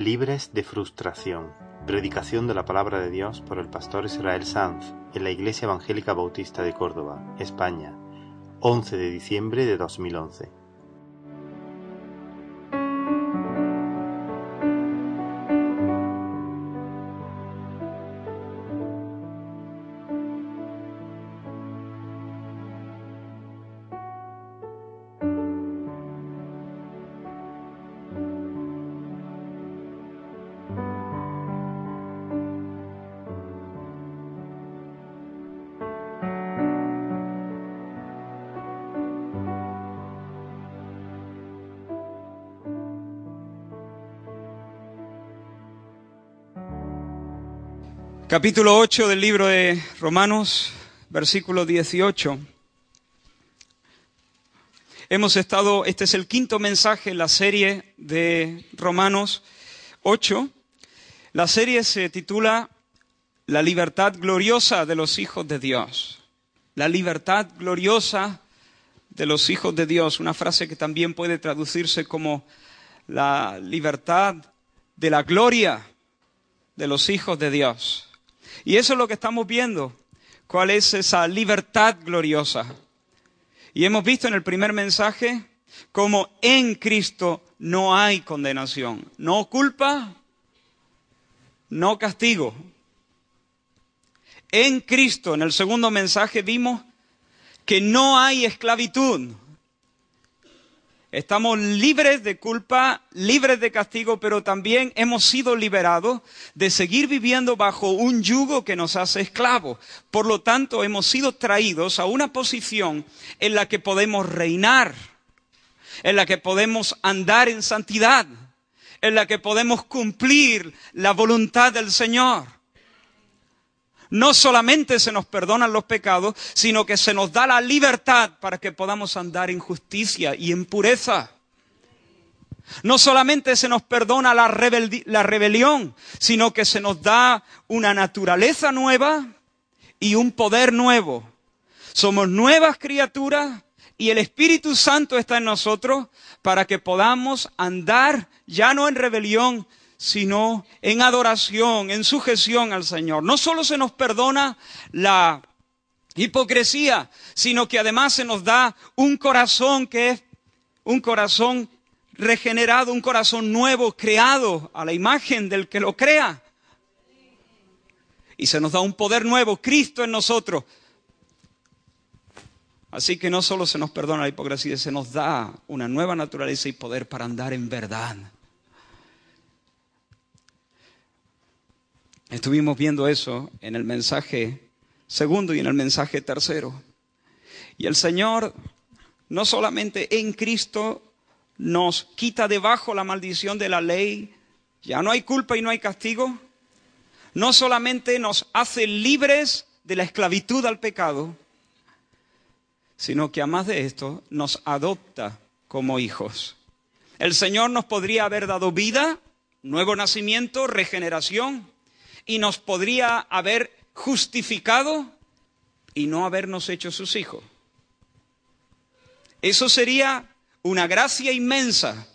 Libres de frustración. Predicación de la palabra de Dios por el pastor Israel Sanz en la Iglesia Evangélica Bautista de Córdoba, España, 11 de diciembre de 2011. Capítulo 8 del libro de Romanos, versículo 18. Hemos estado, este es el quinto mensaje en la serie de Romanos 8. La serie se titula La libertad gloriosa de los hijos de Dios. La libertad gloriosa de los hijos de Dios. Una frase que también puede traducirse como la libertad de la gloria de los hijos de Dios. Y eso es lo que estamos viendo. ¿Cuál es esa libertad gloriosa? Y hemos visto en el primer mensaje cómo en Cristo no hay condenación, no culpa, no castigo. En Cristo, en el segundo mensaje, vimos que no hay esclavitud, Estamos libres de culpa, libres de castigo, pero también hemos sido liberados de seguir viviendo bajo un yugo que nos hace esclavos. Por lo tanto, hemos sido traídos a una posición en la que podemos reinar, en la que podemos andar en santidad, en la que podemos cumplir la voluntad del Señor no solamente se nos perdonan los pecados, sino que se nos da la libertad para que podamos andar en justicia y en pureza. No solamente se nos perdona la, rebelión, sino que se nos da una naturaleza nueva y un poder nuevo. Somos nuevas criaturas y el Espíritu Santo está en nosotros para que podamos andar ya no en rebelión, sino en adoración, en sujeción al Señor. No solo se nos perdona la hipocresía, sino que además se nos da un corazón que es un corazón regenerado, un corazón nuevo, creado a la imagen del que lo crea. Y se nos da un poder nuevo, Cristo en nosotros. Así que no solo se nos perdona la hipocresía, se nos da una nueva naturaleza y poder para andar en verdad. Estuvimos viendo eso en el mensaje segundo y en el mensaje tercero. Y el Señor no solamente en Cristo nos quita debajo la maldición de la ley, ya no hay culpa y no hay castigo, no solamente nos hace libres de la esclavitud al pecado, sino que además de esto nos adopta como hijos. El Señor nos podría haber dado vida, nuevo nacimiento, regeneración, y nos podría haber justificado y no habernos hecho sus hijos. Eso sería una gracia inmensa.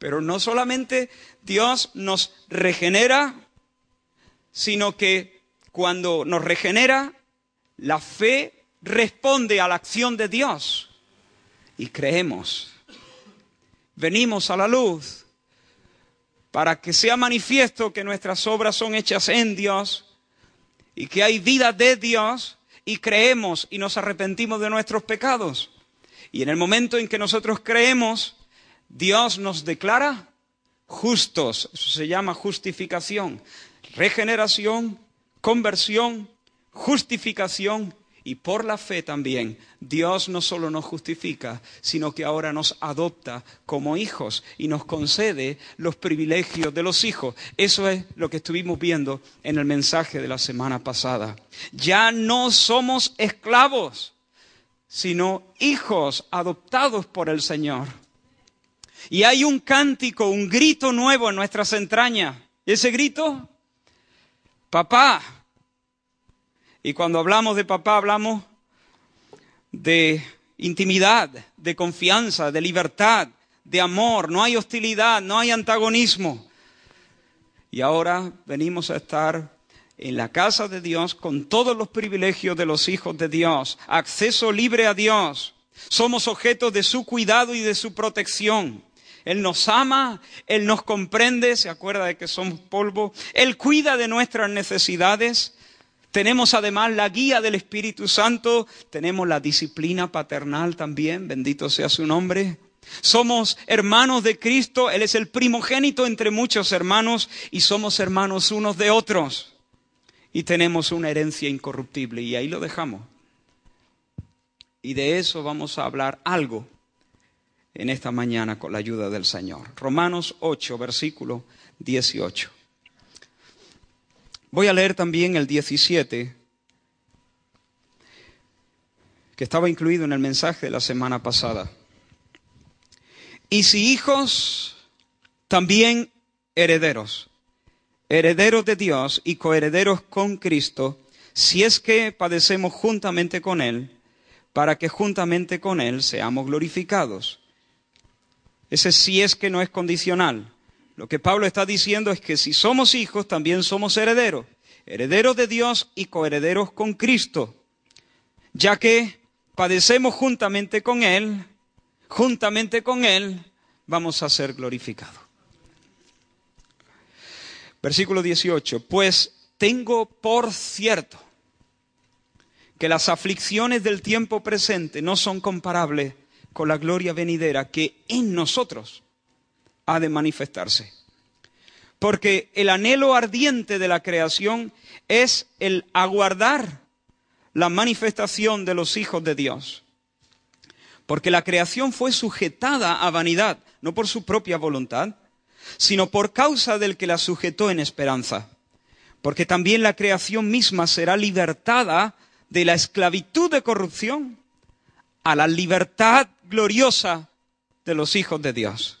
Pero no solamente Dios nos regenera, sino que cuando nos regenera, la fe responde a la acción de Dios y creemos. Venimos a la luz para que sea manifiesto que nuestras obras son hechas en Dios y que hay vida de Dios y creemos y nos arrepentimos de nuestros pecados. Y en el momento en que nosotros creemos, Dios nos declara justos. Eso se llama justificación, regeneración, conversión, justificación y por la fe también, Dios no solo nos justifica, sino que ahora nos adopta como hijos y nos concede los privilegios de los hijos. Eso es lo que estuvimos viendo en el mensaje de la semana pasada. Ya no somos esclavos, sino hijos adoptados por el Señor. Y hay un cántico, un grito nuevo en nuestras entrañas. ¿Y ese grito? Papá, y cuando hablamos de papá, hablamos de intimidad, de confianza, de libertad, de amor, no hay hostilidad, no hay antagonismo. Y ahora venimos a estar en la casa de Dios con todos los privilegios de los hijos de Dios, acceso libre a Dios. Somos objetos de su cuidado y de su protección. Él nos ama, Él nos comprende, se acuerda de que somos polvo, Él cuida de nuestras necesidades. Tenemos además la guía del Espíritu Santo, tenemos la disciplina paternal también, bendito sea su nombre. Somos hermanos de Cristo, Él es el primogénito entre muchos hermanos y somos hermanos unos de otros. Y tenemos una herencia incorruptible y ahí lo dejamos. Y de eso vamos a hablar algo en esta mañana con la ayuda del Señor. Romanos 8, versículo 18. Voy a leer también el 17, que estaba incluido en el mensaje de la semana pasada. Y si hijos, también herederos, herederos de Dios y coherederos con Cristo, si es que padecemos juntamente con Él, para que juntamente con Él seamos glorificados. Ese sí es que no es condicional. Lo que Pablo está diciendo es que si somos hijos, también somos herederos. Herederos de Dios y coherederos con Cristo. Ya que padecemos juntamente con Él, juntamente con Él vamos a ser glorificados. Versículo 18. Pues tengo por cierto que las aflicciones del tiempo presente no son comparables con la gloria venidera que en nosotros ha de manifestarse. Porque el anhelo ardiente de la creación es el aguardar la manifestación de los hijos de Dios. Porque la creación fue sujetada a vanidad, no por su propia voluntad, sino por causa del que la sujetó en esperanza. Porque también la creación misma será libertada de la esclavitud de corrupción a la libertad gloriosa de los hijos de Dios.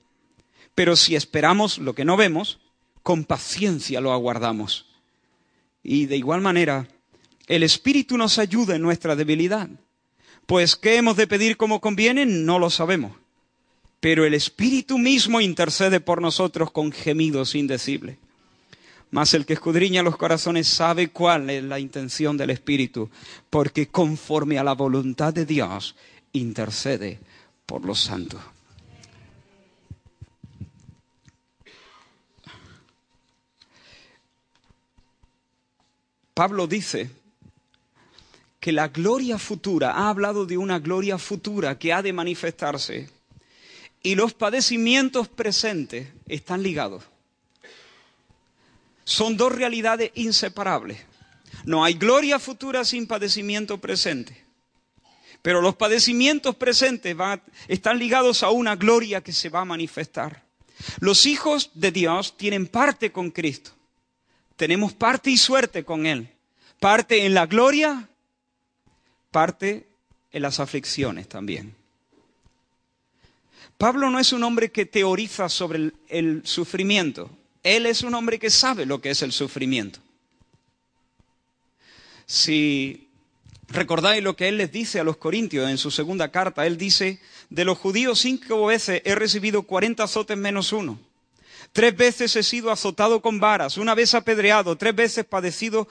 Pero si esperamos lo que no vemos, con paciencia lo aguardamos. Y de igual manera, el Espíritu nos ayuda en nuestra debilidad. Pues qué hemos de pedir como conviene, no lo sabemos. Pero el Espíritu mismo intercede por nosotros con gemidos indecibles. Mas el que escudriña los corazones sabe cuál es la intención del Espíritu, porque conforme a la voluntad de Dios intercede por los santos. Pablo dice que la gloria futura, ha hablado de una gloria futura que ha de manifestarse, y los padecimientos presentes están ligados son dos realidades inseparables. No hay gloria futura sin padecimiento presente. Pero los padecimientos presentes están ligados a una gloria que se va a manifestar. Los hijos de Dios tienen parte con Cristo. Tenemos parte y suerte con Él. Parte en la gloria, parte en las aflicciones también. Pablo no es un hombre que teoriza sobre el sufrimiento. Él es un hombre que sabe lo que es el sufrimiento. Si recordáis lo que él les dice a los corintios en su segunda carta, él dice, de los judíos cinco veces he recibido cuarenta azotes menos uno. Tres veces he sido azotado con varas, una vez apedreado, tres veces padecido,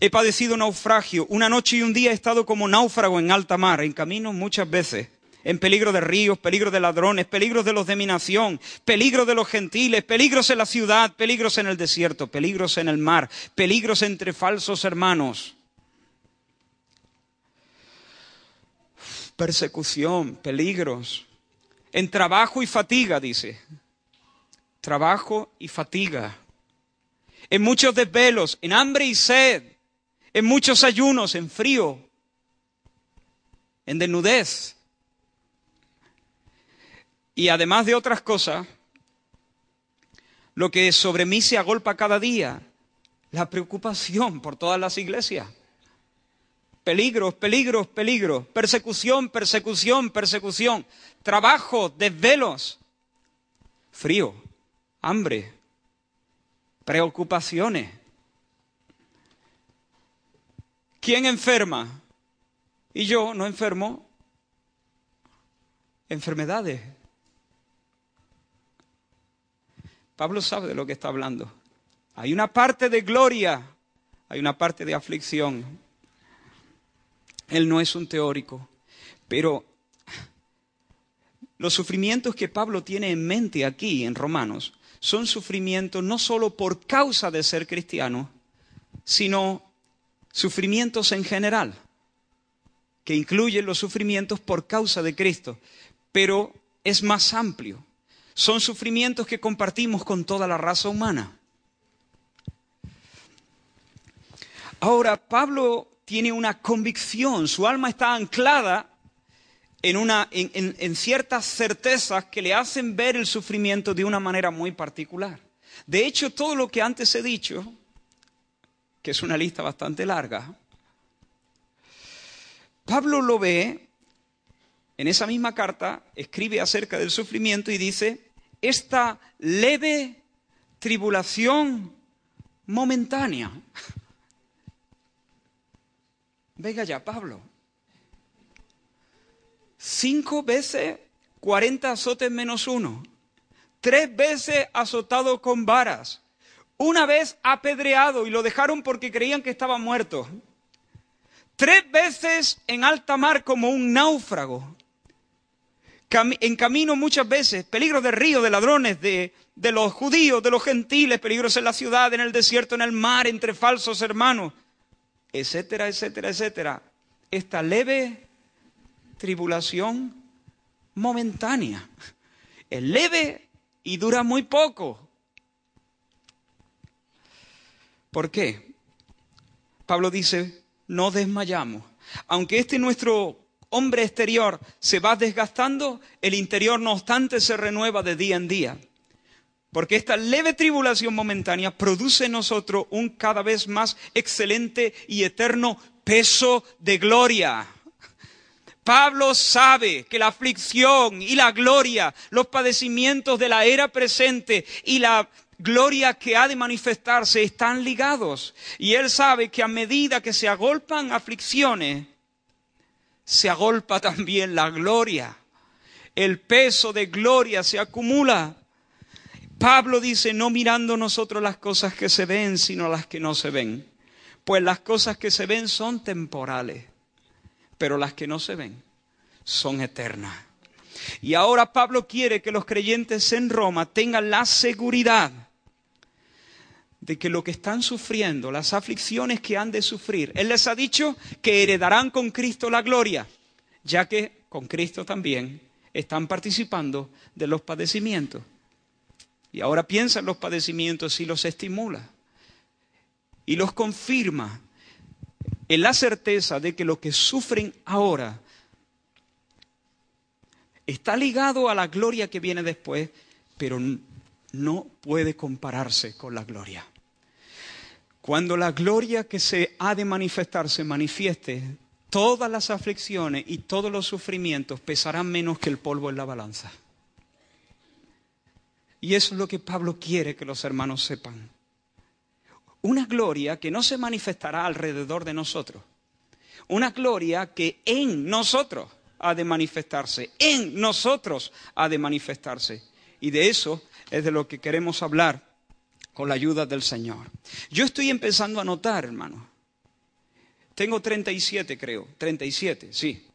he padecido naufragio, una noche y un día he estado como náufrago en alta mar, en camino muchas veces en peligro de ríos, peligro de ladrones, peligros de los de mi nación, peligro de los gentiles, peligros en la ciudad, peligros en el desierto, peligros en el mar, peligros entre falsos hermanos. Persecución, peligros. En trabajo y fatiga, dice. Trabajo y fatiga. En muchos desvelos, en hambre y sed, en muchos ayunos, en frío, en desnudez, y además de otras cosas, lo que sobre mí se agolpa cada día, la preocupación por todas las iglesias. Peligros, peligros, peligros, persecución, persecución, persecución, trabajo, desvelos, frío, hambre, preocupaciones. ¿Quién enferma? Y yo no enfermo. Enfermedades. Pablo sabe de lo que está hablando. Hay una parte de gloria, hay una parte de aflicción. Él no es un teórico, pero los sufrimientos que Pablo tiene en mente aquí en Romanos son sufrimientos no solo por causa de ser cristiano, sino sufrimientos en general, que incluyen los sufrimientos por causa de Cristo, pero es más amplio. Son sufrimientos que compartimos con toda la raza humana. Ahora, Pablo tiene una convicción, su alma está anclada en, una, en, en, ciertas certezas que le hacen ver el sufrimiento de una manera muy particular. De hecho, todo lo que antes he dicho, que es una lista bastante larga, Pablo lo ve en esa misma carta, escribe acerca del sufrimiento y dice, esta leve tribulación momentánea. Venga ya, Pablo. Cinco veces cuarenta azotes menos uno. Tres veces azotado con varas. Una vez apedreado y lo dejaron porque creían que estaba muerto. Tres veces en alta mar como un náufrago en camino muchas veces, peligros de río, de ladrones, de, de los judíos, de los gentiles, peligros en la ciudad, en el desierto, en el mar, entre falsos hermanos, etcétera, etcétera, etcétera. Esta leve tribulación momentánea. Es leve y dura muy poco. ¿Por qué? Pablo dice, no desmayamos. Aunque este nuestro hombre exterior se va desgastando, el interior no obstante se renueva de día en día. Porque esta leve tribulación momentánea produce en nosotros un cada vez más excelente y eterno peso de gloria. Pablo sabe que la aflicción y la gloria, los padecimientos de la era presente y la gloria que ha de manifestarse están ligados. Y él sabe que a medida que se agolpan aflicciones, se agolpa también la gloria. El peso de gloria se acumula. Pablo dice, no mirando nosotros las cosas que se ven, sino las que no se ven. Pues las cosas que se ven son temporales, pero las que no se ven son eternas. Y ahora Pablo quiere que los creyentes en Roma tengan la seguridad de que lo que están sufriendo, las aflicciones que han de sufrir, Él les ha dicho que heredarán con Cristo la gloria, ya que con Cristo también están participando de los padecimientos. Y ahora piensa en los padecimientos y los estimula y los confirma en la certeza de que lo que sufren ahora está ligado a la gloria que viene después, pero no puede compararse con la gloria. Cuando la gloria que se ha de manifestar se manifieste, todas las aflicciones y todos los sufrimientos pesarán menos que el polvo en la balanza. Y eso es lo que Pablo quiere que los hermanos sepan. Una gloria que no se manifestará alrededor de nosotros. Una gloria que en nosotros ha de manifestarse. En nosotros ha de manifestarse. Y de eso es de lo que queremos hablar con la ayuda del Señor. Yo estoy empezando a notar, hermano. Tengo 37, creo. 37, sí.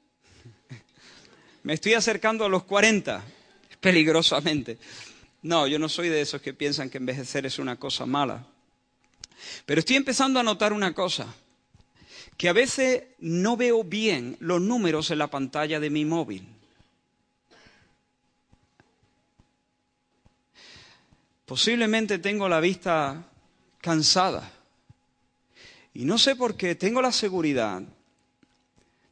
Me estoy acercando a los 40, peligrosamente. No, yo no soy de esos que piensan que envejecer es una cosa mala. Pero estoy empezando a notar una cosa, que a veces no veo bien los números en la pantalla de mi móvil. Posiblemente tengo la vista cansada. Y no sé por qué, tengo la seguridad,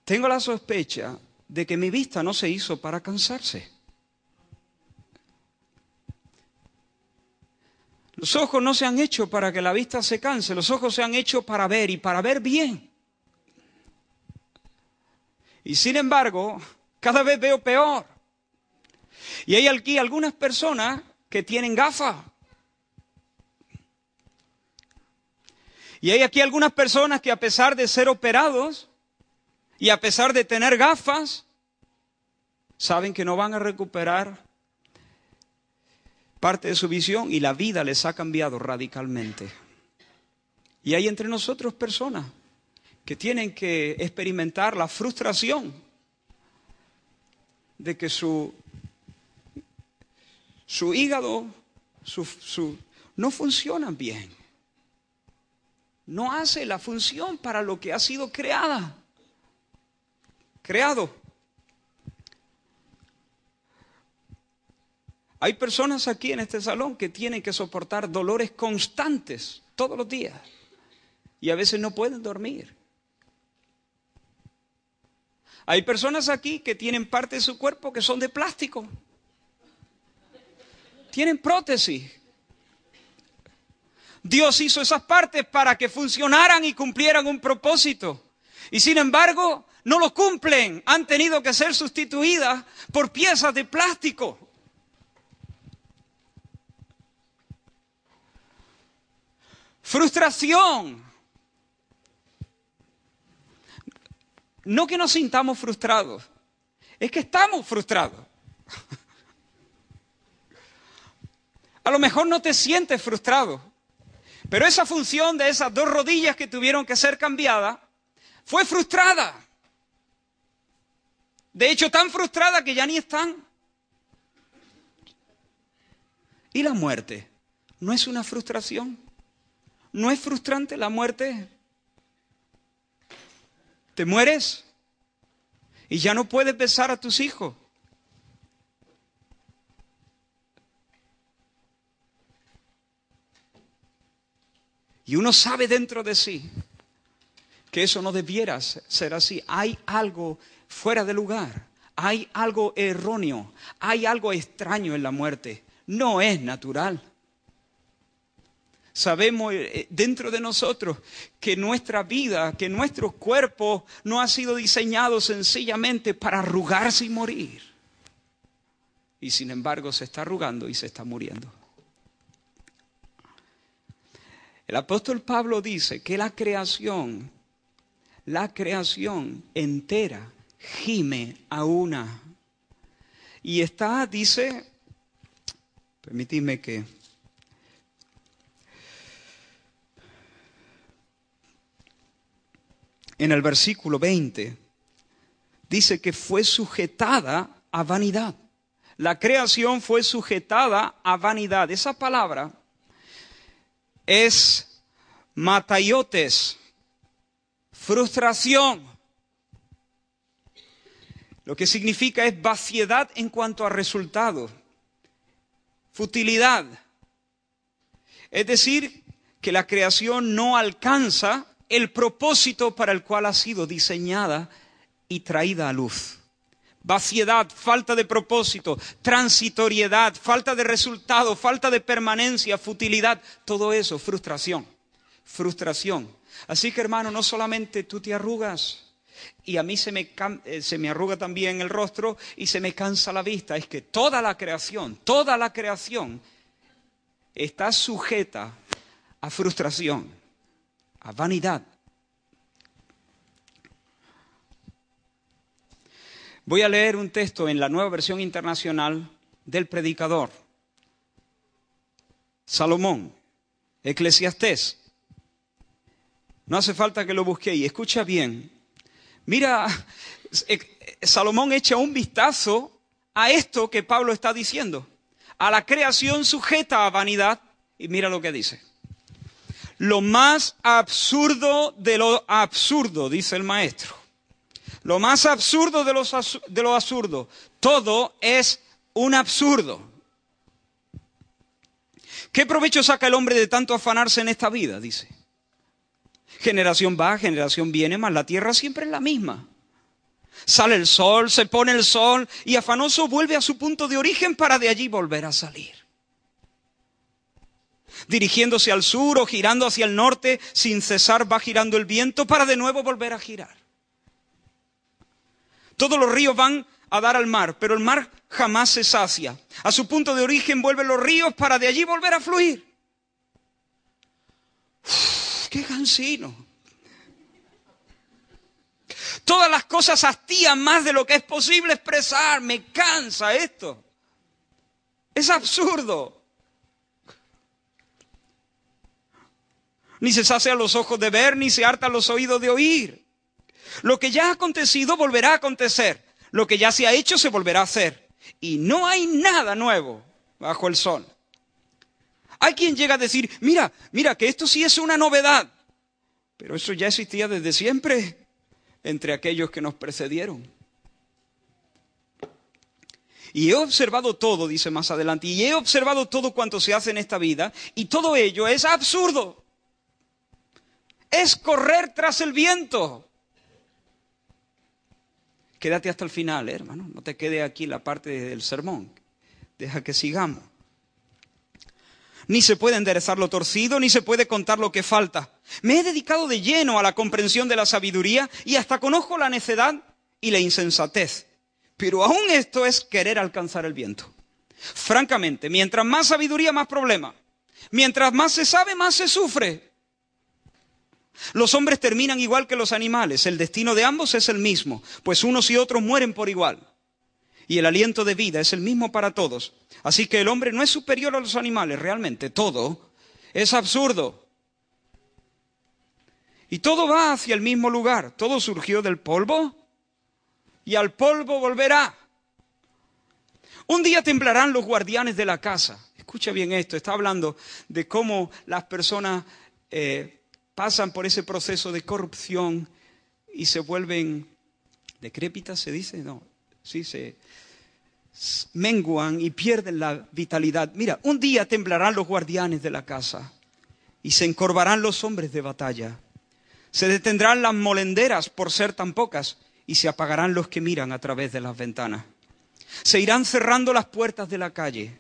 tengo la sospecha de que mi vista no se hizo para cansarse. Los ojos no se han hecho para que la vista se canse, los ojos se han hecho para ver y para ver bien. Y sin embargo, cada vez veo peor. Y hay aquí algunas personas que tienen gafas. Y hay aquí algunas personas que a pesar de ser operados y a pesar de tener gafas, saben que no van a recuperar parte de su visión y la vida les ha cambiado radicalmente. Y hay entre nosotros personas que tienen que experimentar la frustración de que su, su hígado su, no funciona bien. No hace la función para lo que ha sido creada. Creado. Hay personas aquí en este salón que tienen que soportar dolores constantes todos los días y a veces no pueden dormir. Hay personas aquí que tienen parte de su cuerpo que son de plástico. Tienen prótesis. Dios hizo esas partes para que funcionaran y cumplieran un propósito. Y sin embargo, no lo cumplen. Han tenido que ser sustituidas por piezas de plástico. Frustración. No que nos sintamos frustrados, es que estamos frustrados. A lo mejor no te sientes frustrado, pero esa función de esas dos rodillas que tuvieron que ser cambiadas fue frustrada. De hecho, tan frustrada que ya ni están. ¿Y la muerte? ¿No es una frustración? ¿No es frustrante la muerte? Te mueres y ya no puedes besar a tus hijos. Y uno sabe dentro de sí que eso no debiera ser así. Hay algo fuera de lugar, hay algo erróneo, hay algo extraño en la muerte. No es natural. Sabemos eh, dentro de nosotros que nuestra vida, que nuestro cuerpo no ha sido diseñado sencillamente para arrugarse y morir. Y sin embargo se está arrugando y se está muriendo. El apóstol Pablo dice que la creación, la creación entera gime a una. Y está, dice, permitidme que en el versículo 20, dice que fue sujetada a vanidad. La creación fue sujetada a vanidad. Esa palabra es matayotes, frustración. Lo que significa es vaciedad en cuanto a resultado, futilidad. Es decir, que la creación no alcanza el propósito para el cual ha sido diseñada y traída a luz. Vaciedad, falta de propósito, transitoriedad, falta de resultado, falta de permanencia, futilidad, todo eso, frustración, frustración. Así que hermano, no solamente tú te arrugas y a mí se me, eh, se me arruga también el rostro y se me cansa la vista, es que toda la creación, toda la creación está sujeta a frustración a vanidad. Voy a leer un texto en la nueva versión internacional del predicador. Salomón, Eclesiastés. No hace falta que lo busque y escucha bien. Mira, Salomón echa un vistazo a esto que Pablo está diciendo, a la creación sujeta a vanidad, y mira lo que dice lo más absurdo de lo absurdo, dice el maestro. Lo más absurdo de, de lo absurdo. Todo es un absurdo. ¿Qué provecho saca el hombre de tanto afanarse en esta vida? Dice. Generación va, generación viene, mas la tierra siempre es la misma. Sale el sol, se pone el sol y afanoso vuelve a su punto de origen para de allí volver a salir. Dirigiéndose al sur o girando hacia el norte, sin cesar va girando el viento para de nuevo volver a girar. Todos los ríos van a dar al mar, pero el mar jamás se sacia. A su punto de origen vuelven los ríos para de allí volver a fluir. ¡Qué cansino! Todas las cosas hastían más de lo que es posible expresar. Me cansa esto. Es absurdo. Ni se sacia los ojos de ver, ni se harta los oídos de oír. Lo que ya ha acontecido volverá a acontecer. Lo que ya se ha hecho se volverá a hacer. Y no hay nada nuevo bajo el sol. Hay quien llega a decir, mira, mira, que esto sí es una novedad. Pero eso ya existía desde siempre entre aquellos que nos precedieron. Y he observado todo, dice más adelante, y he observado todo cuanto se hace en esta vida, y todo ello es absurdo. Es correr tras el viento. Quédate hasta el final, eh, hermano, no te quede aquí la parte del sermón. Deja que sigamos. Ni se puede enderezar lo torcido, ni se puede contar lo que falta. Me he dedicado de lleno a la comprensión de la sabiduría y hasta conozco la necedad y la insensatez. Pero aún esto es querer alcanzar el viento. Francamente, mientras más sabiduría, más problema. Mientras más se sabe, más se sufre. Los hombres terminan igual que los animales. El destino de ambos es el mismo, pues unos y otros mueren por igual. Y el aliento de vida es el mismo para todos. Así que el hombre no es superior a los animales, realmente. Todo es absurdo. Y todo va hacia el mismo lugar. Todo surgió del polvo y al polvo volverá. Un día temblarán los guardianes de la casa. Escucha bien esto, está hablando de cómo las personas eh, pasan por ese proceso de corrupción y se vuelven decrépitas, se dice, no, sí, se menguan y pierden la vitalidad. Mira, un día temblarán los guardianes de la casa y se encorvarán los hombres de batalla. Se detendrán las molenderas por ser tan pocas y se apagarán los que miran a través de las ventanas. Se irán cerrando las puertas de la calle.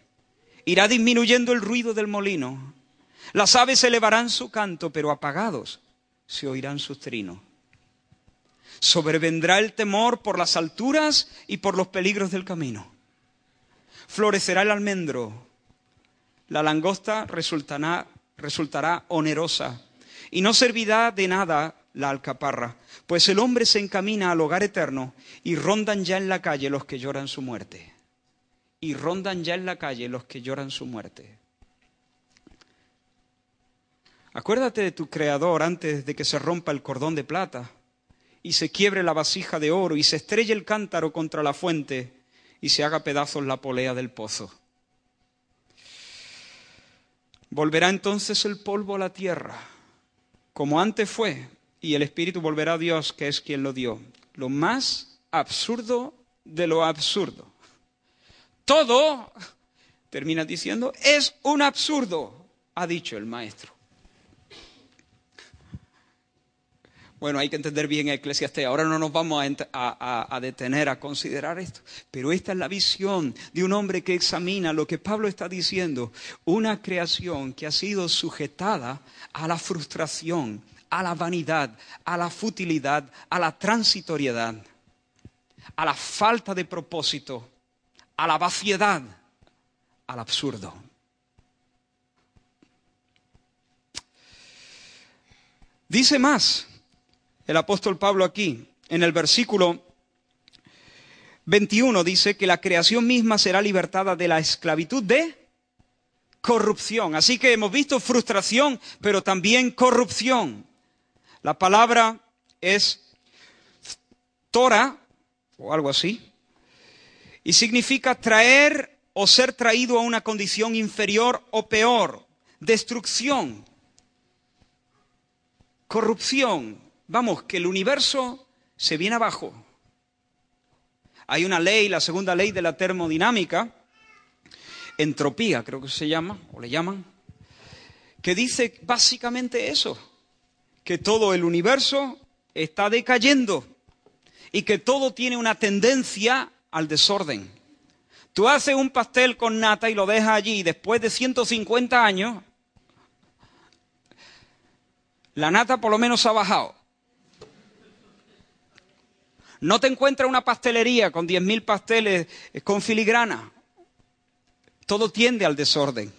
Irá disminuyendo el ruido del molino. Las aves elevarán su canto, pero apagados se oirán sus trinos. Sobrevendrá el temor por las alturas y por los peligros del camino. Florecerá el almendro. La langosta resultará, resultará onerosa y no servirá de nada la alcaparra, pues el hombre se encamina al hogar eterno y rondan ya en la calle los que lloran su muerte. Y rondan ya en la calle los que lloran su muerte. Acuérdate de tu Creador antes de que se rompa el cordón de plata y se quiebre la vasija de oro y se estrelle el cántaro contra la fuente y se haga pedazos la polea del pozo. Volverá entonces el polvo a la tierra, como antes fue, y el Espíritu volverá a Dios, que es quien lo dio. Lo más absurdo de lo absurdo. Todo, termina diciendo, es un absurdo, ha dicho el Maestro. Bueno, hay que entender bien a Eclesiastés. Ahora no nos vamos a, detener a considerar esto. Pero esta es la visión de un hombre que examina lo que Pablo está diciendo. Una creación que ha sido sujetada a la frustración, a la vanidad, a la futilidad, a la transitoriedad, a la falta de propósito, a la vaciedad, al absurdo. Dice más el apóstol Pablo aquí, en el versículo 21, dice que la creación misma será libertada de la esclavitud de corrupción. Así que hemos visto frustración, pero también corrupción. La palabra es Tora, o algo así, y significa traer o ser traído a una condición inferior o peor, destrucción, corrupción, vamos, que el universo se viene abajo. Hay una ley, la segunda ley de la termodinámica, entropía creo que se llama, o le llaman, que dice básicamente eso, que todo el universo está decayendo y que todo tiene una tendencia al desorden. Tú haces un pastel con nata y lo dejas allí y después de 150 años La nata por lo menos ha bajado. No te encuentras una pastelería con 10.000 pasteles eh, con filigrana. Todo tiende al desorden.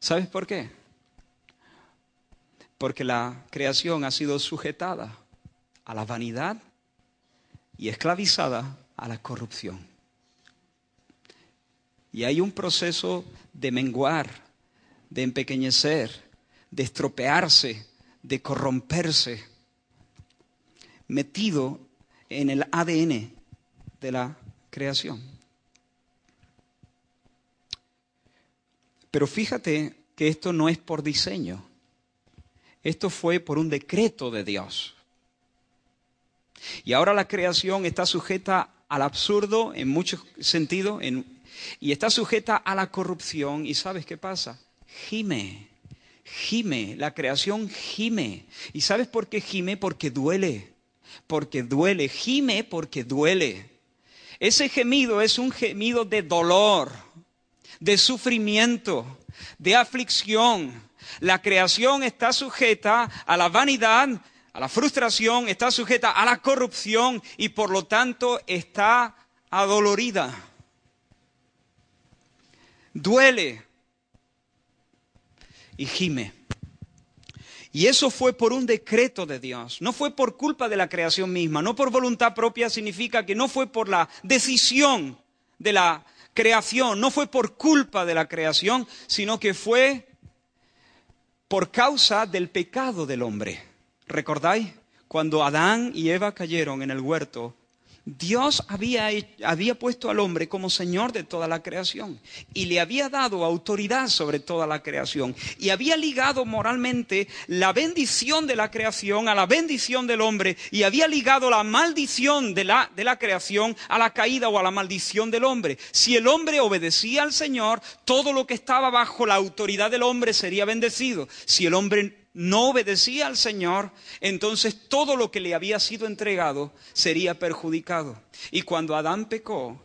¿Sabes por qué? Porque la creación ha sido sujetada a la vanidad y esclavizada a la corrupción. Y hay un proceso de menguar, de empequeñecer, de estropearse, de corromperse, metido en el ADN de la creación. Pero fíjate que esto no es por diseño, esto fue por un decreto de Dios. Y ahora la creación está sujeta al absurdo en muchos sentidos y está sujeta a la corrupción. ¿Y sabes qué pasa? Gime, gime, la creación gime. ¿Y sabes por qué gime? Porque duele, porque duele, gime porque duele. Ese gemido es un gemido de dolor, de sufrimiento, de aflicción. La creación está sujeta a la vanidad, a la frustración, está sujeta a la corrupción y por lo tanto está adolorida. Duele y gime. Y eso fue por un decreto de Dios, no fue por culpa de la creación misma, no por voluntad propia significa que no fue por la decisión de la creación, no fue por culpa de la creación, sino que fue por causa del pecado del hombre. ¿Recordáis? Cuando Adán y Eva cayeron en el huerto, Dios había, había, puesto al hombre como Señor de toda la creación y le había dado autoridad sobre toda la creación y había ligado moralmente la bendición de la creación a la bendición del hombre y había ligado la maldición de la, de la creación a la caída o a la maldición del hombre. Si el hombre obedecía al Señor, todo lo que estaba bajo la autoridad del hombre sería bendecido. Si el hombre no obedecía al Señor, entonces todo lo que le había sido entregado sería perjudicado. Y cuando Adán pecó,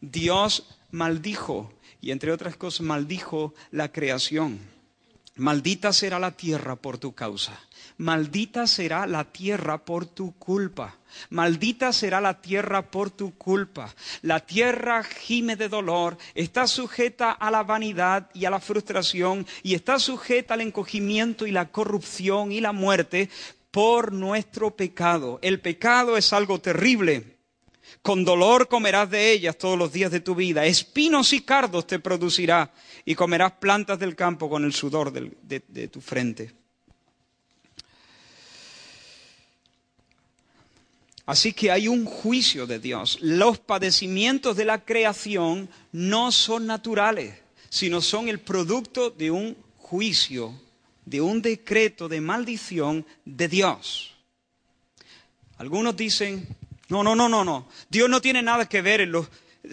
Dios maldijo, y entre otras cosas maldijo la creación. Maldita será la tierra por tu causa. Maldita será la tierra por tu culpa. Maldita será la tierra por tu culpa. La tierra gime de dolor, está sujeta a la vanidad y a la frustración y está sujeta al encogimiento y la corrupción y la muerte por nuestro pecado. El pecado es algo terrible. Con dolor comerás de ellas todos los días de tu vida. Espinos y cardos te producirá y comerás plantas del campo con el sudor de, de tu frente. Así que hay un juicio de Dios. Los padecimientos de la creación no son naturales, sino son el producto de un juicio, de un decreto de maldición de Dios. Algunos dicen, no, no, no, no, no. Dios no tiene nada que ver en los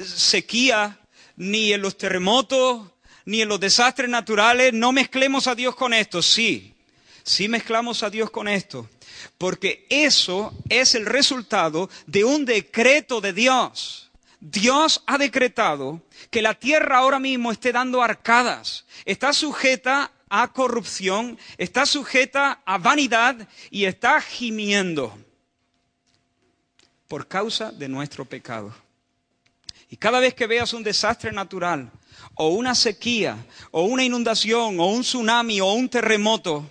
sequías, ni en los terremotos, ni en los desastres naturales. No mezclemos a Dios con esto. Sí, sí mezclamos a Dios con esto porque eso es el resultado de un decreto de Dios. Dios ha decretado que la tierra ahora mismo esté dando arcadas, está sujeta a corrupción, está sujeta a vanidad y está gimiendo por causa de nuestro pecado. Y cada vez que veas un desastre natural, o una sequía, o una inundación, o un tsunami, o un terremoto,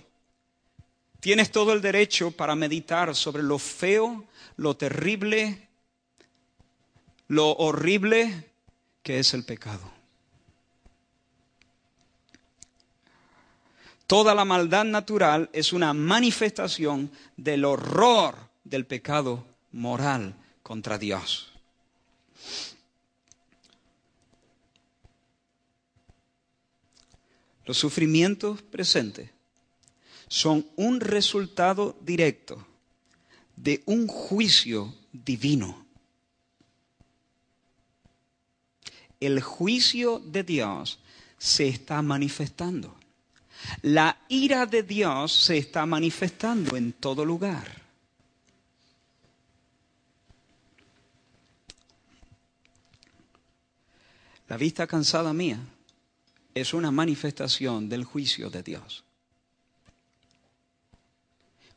Tienes todo el derecho para meditar sobre lo feo, lo terrible, lo horrible que es el pecado. Toda la maldad natural es una manifestación del horror del pecado moral contra Dios. Los sufrimientos presentes son un resultado directo de un juicio divino. El juicio de Dios se está manifestando. La ira de Dios se está manifestando en todo lugar. La vista cansada mía es una manifestación del juicio de Dios.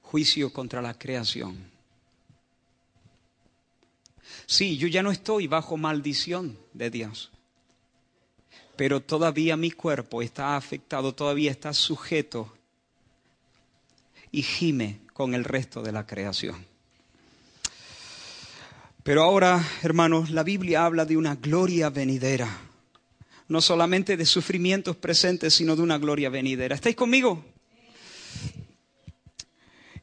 Juicio contra la creación. Sí, yo ya no estoy bajo maldición de Dios, pero todavía mi cuerpo está afectado, todavía está sujeto y gime con el resto de la creación. Pero ahora, hermanos, la Biblia habla de una gloria venidera. No solamente de sufrimientos presentes, sino de una gloria venidera. ¿Estáis conmigo?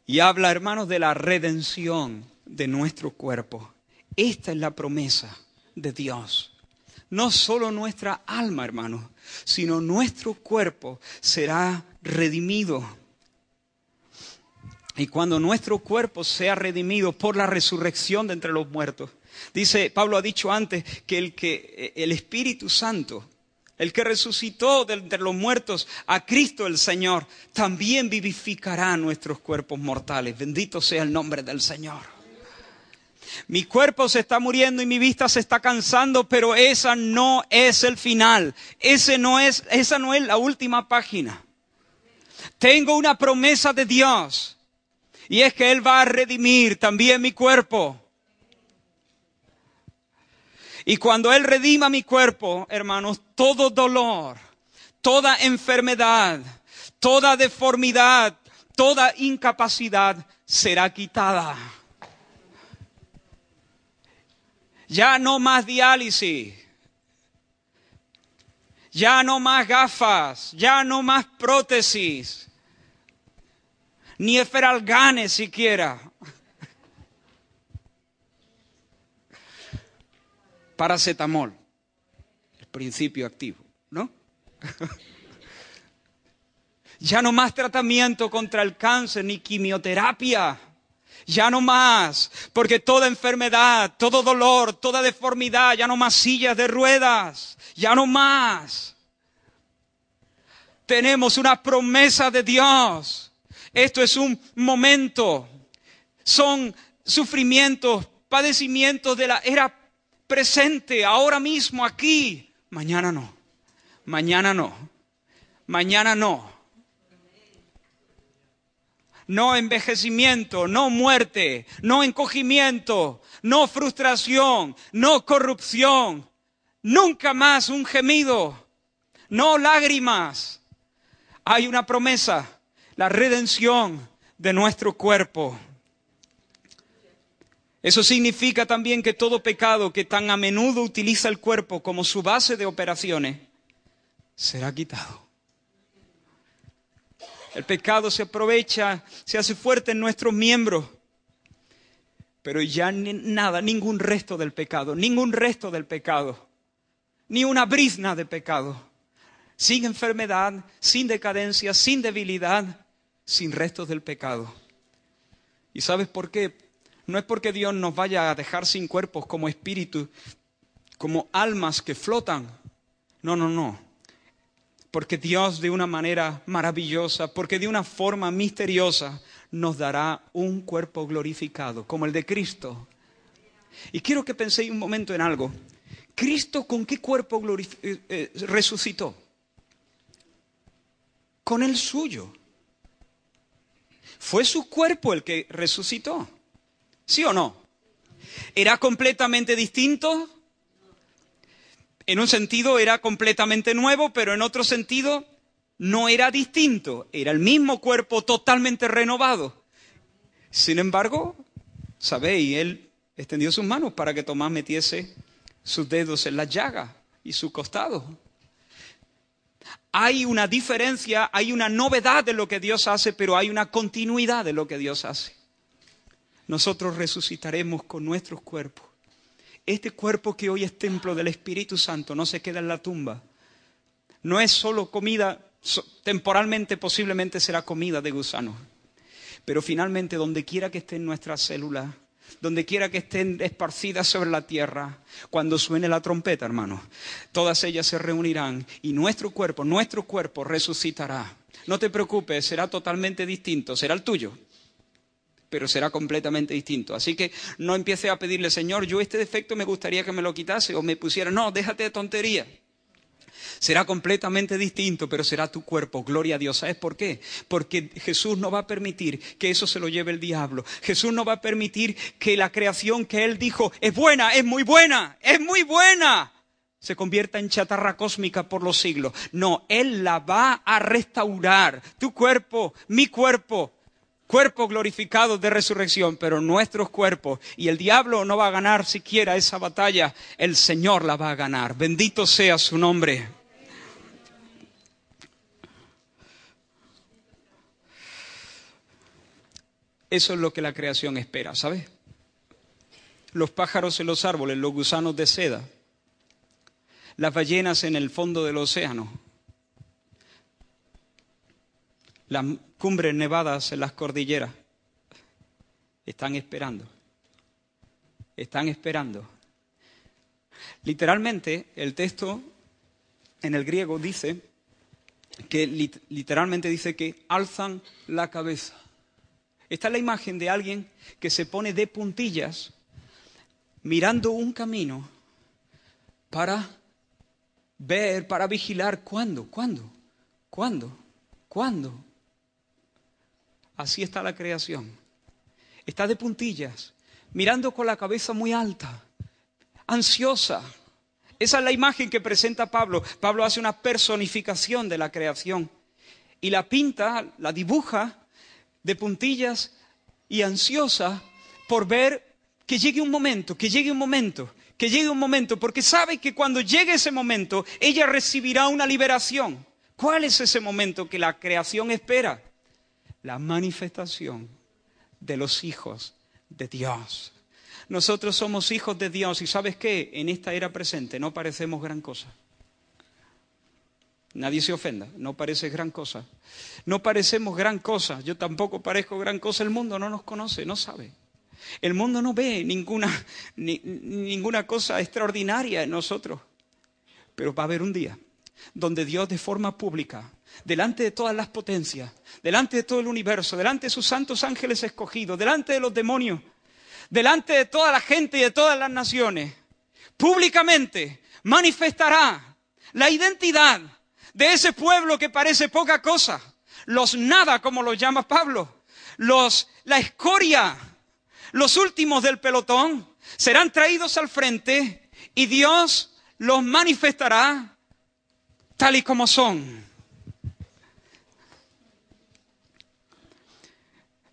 Y habla, hermanos, de la redención de nuestro cuerpo. Esta es la promesa de Dios. No solo nuestra alma, hermanos, sino nuestro cuerpo será redimido y cuando nuestro cuerpo sea redimido por la resurrección de entre los muertos, dice, Pablo ha dicho antes que el, que el Espíritu Santo, el que resucitó de entre los muertos a Cristo el Señor, también vivificará nuestros cuerpos mortales. Bendito sea el nombre del Señor. Mi cuerpo se está muriendo y mi vista se está cansando, pero esa no es el final. Ese no es, esa no es la última página. Tengo una promesa de Dios y es que Él va a redimir también mi cuerpo. Y cuando Él redima mi cuerpo, hermanos, todo dolor, toda enfermedad, toda deformidad, toda incapacidad será quitada. Ya no más diálisis. Ya no más gafas. Ya no más prótesis ni Eferalgane siquiera. Paracetamol, el principio activo, ¿no? ya no más tratamiento contra el cáncer ni quimioterapia. Ya no más, porque toda enfermedad, todo dolor, toda deformidad, ya no más sillas de ruedas, ya no más. Tenemos una promesa de Dios esto es un momento. Son sufrimientos, padecimientos de la era presente, ahora mismo, aquí. Mañana no. Mañana no. Mañana no. No envejecimiento, no muerte, no encogimiento, no frustración, no corrupción. Nunca más un gemido, no lágrimas. Hay una promesa la redención de nuestro cuerpo. Eso significa también que todo pecado que tan a menudo utiliza el cuerpo como su base de operaciones será quitado. El pecado se aprovecha, se hace fuerte en nuestros miembros, pero ya nada, ningún resto del pecado, ningún resto del pecado, ni una brizna de pecado, sin enfermedad, sin decadencia, sin debilidad, sin restos del pecado. ¿Y sabes por qué? No es porque Dios nos vaya a dejar sin cuerpos como espíritus, como almas que flotan. No, no, no. Porque Dios de una manera maravillosa, porque de una forma misteriosa, nos dará un cuerpo glorificado, como el de Cristo. Y quiero que penséis un momento en algo. ¿Cristo con qué cuerpo eh, eh, resucitó? Con el suyo. Fue su cuerpo el que resucitó. ¿Sí o no? ¿Era completamente distinto? En un sentido era completamente nuevo, pero en otro sentido no era distinto. Era el mismo cuerpo totalmente renovado. Sin embargo, sabéis, él extendió sus manos para que Tomás metiese sus dedos en la llaga y su costado hay una diferencia, hay una novedad de lo que Dios hace, pero hay una continuidad de lo que Dios hace. Nosotros resucitaremos con nuestros cuerpos. Este cuerpo que hoy es templo del Espíritu Santo no se queda en la tumba. No es solo comida, temporalmente posiblemente será comida de gusanos. Pero finalmente, donde quiera que estén nuestras células, donde quiera que estén esparcidas sobre la tierra, cuando suene la trompeta, hermanos, todas ellas se reunirán y nuestro cuerpo, nuestro cuerpo resucitará. No te preocupes, será totalmente distinto, será el tuyo, pero será completamente distinto. Así que no empiece a pedirle, Señor, yo este defecto me gustaría que me lo quitase o me pusiera, no, déjate de tontería. Será completamente distinto, pero será tu cuerpo. Gloria a Dios. ¿Sabes por qué? Porque Jesús no va a permitir que eso se lo lleve el diablo. Jesús no va a permitir que la creación que Él dijo es buena, es muy buena, es muy buena, se convierta en chatarra cósmica por los siglos. No, Él la va a restaurar. Tu cuerpo, mi cuerpo, cuerpo glorificado de resurrección, pero nuestros cuerpos. Y el diablo no va a ganar siquiera esa batalla, el Señor la va a ganar. Bendito sea su nombre. Eso es lo que la creación espera, ¿sabes? Los pájaros en los árboles, los gusanos de seda, las ballenas en el fondo del océano, las cumbres nevadas en las cordilleras. Están esperando. Están esperando. Literalmente, el texto en el griego dice que literalmente dice que alzan la cabeza. Esta es la imagen de alguien que se pone de puntillas mirando un camino para ver, para vigilar cuándo, cuándo, cuándo, cuándo, Así está la creación. Está de puntillas, mirando con la cabeza muy alta, ansiosa. Esa es la imagen que presenta Pablo. Pablo hace una personificación de la creación y la pinta, la dibuja de puntillas y ansiosa por ver que llegue un momento, que llegue un momento, que llegue un momento, porque sabe que cuando llegue ese momento, ella recibirá una liberación. ¿Cuál es ese momento que la creación espera? La manifestación de los hijos de Dios. Nosotros somos hijos de Dios y sabes qué, en esta era presente no parecemos gran cosa. Nadie se ofenda, no pareces gran cosa. No parecemos gran cosa, yo tampoco parezco gran cosa, el mundo no nos conoce, no sabe. El mundo no ve ninguna, ninguna cosa extraordinaria en nosotros. Pero va a haber un día donde Dios de forma pública delante de todas las potencias, delante de todo el universo, delante de sus santos ángeles escogidos, delante de los demonios, delante de toda la gente y de todas las naciones, públicamente manifestará la identidad de ese pueblo que parece poca cosa, los nada, como los llama Pablo, los, la escoria, los últimos del pelotón, serán traídos al frente y Dios los manifestará tal y como son.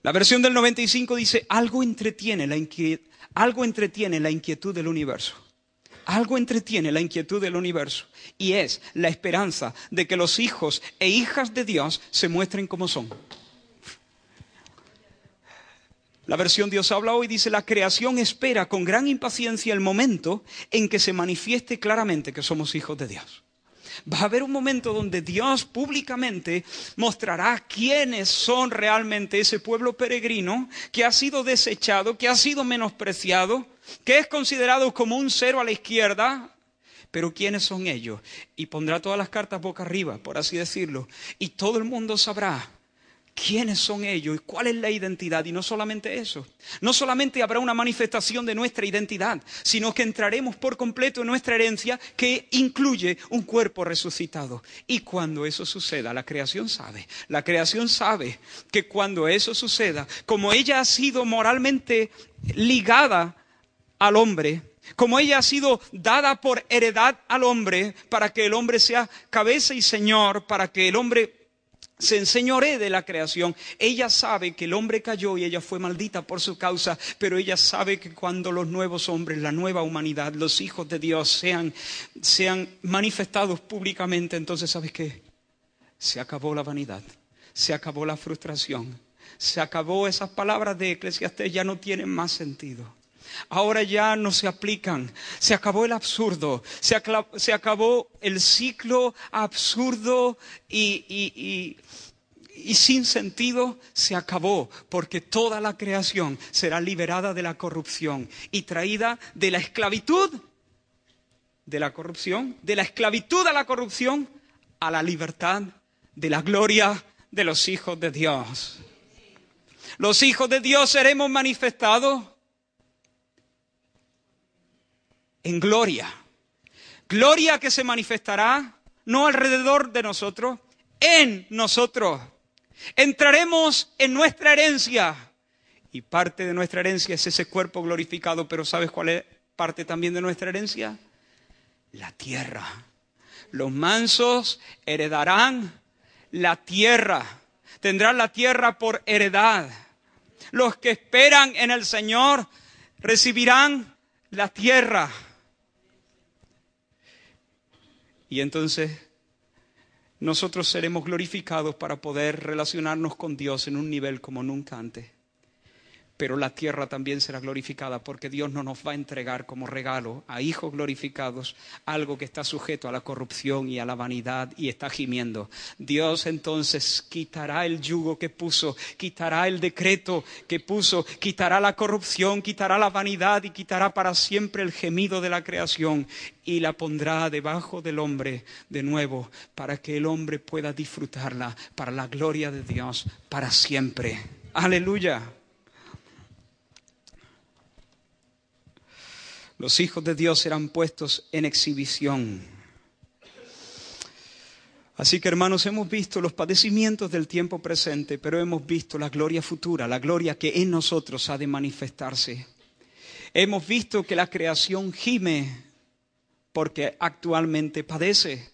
La versión del 95 dice, algo entretiene la, algo entretiene la inquietud del universo. Algo entretiene la inquietud del universo y es la esperanza de que los hijos e hijas de Dios se muestren como son. La versión Dios habla hoy dice, la creación espera con gran impaciencia el momento en que se manifieste claramente que somos hijos de Dios. Va a haber un momento donde Dios públicamente mostrará quiénes son realmente ese pueblo peregrino que ha sido desechado, que ha sido menospreciado, que es considerado como un cero a la izquierda, pero quiénes son ellos. Y pondrá todas las cartas boca arriba, por así decirlo, y todo el mundo sabrá quiénes son ellos y cuál es la identidad. Y no solamente eso, no solamente habrá una manifestación de nuestra identidad, sino que entraremos por completo en nuestra herencia que incluye un cuerpo resucitado. Y cuando eso suceda, la creación sabe, la creación sabe que cuando eso suceda, como ella ha sido moralmente ligada al hombre, como ella ha sido dada por heredad al hombre, para que el hombre sea cabeza y señor, para que el hombre se enseñoré de la creación. Ella sabe que el hombre cayó y ella fue maldita por su causa, pero ella sabe que cuando los nuevos hombres, la nueva humanidad, los hijos de Dios sean, sean manifestados públicamente, entonces ¿sabes qué? Se acabó la vanidad, se acabó la frustración, se acabó esas palabras de Eclesiastés, ya no tienen más sentido ahora ya no se aplican. Se acabó el absurdo, se, acabó el ciclo absurdo y, y sin sentido se acabó, porque toda la creación será liberada de la corrupción y traída de la esclavitud, de la corrupción, de la esclavitud a la corrupción, a la libertad de la gloria de los hijos de Dios. Los hijos de Dios seremos manifestados en gloria. Gloria que se manifestará no alrededor de nosotros, en nosotros. Entraremos en nuestra herencia. Y parte de nuestra herencia es ese cuerpo glorificado, pero ¿sabes cuál es parte también de nuestra herencia? La tierra. Los mansos heredarán la tierra. Tendrán la tierra por heredad. Los que esperan en el Señor recibirán la tierra. Y entonces nosotros seremos glorificados para poder relacionarnos con Dios en un nivel como nunca antes pero la tierra también será glorificada porque Dios no nos va a entregar como regalo a hijos glorificados algo que está sujeto a la corrupción y a la vanidad y está gimiendo. Dios entonces quitará el yugo que puso, quitará el decreto que puso, quitará la corrupción, quitará la vanidad y quitará para siempre el gemido de la creación y la pondrá debajo del hombre de nuevo para que el hombre pueda disfrutarla para la gloria de Dios para siempre. Aleluya. Los hijos de Dios serán puestos en exhibición. Así que hermanos, hemos visto los padecimientos del tiempo presente, pero hemos visto la gloria futura, la gloria que en nosotros ha de manifestarse. Hemos visto que la creación gime porque actualmente padece,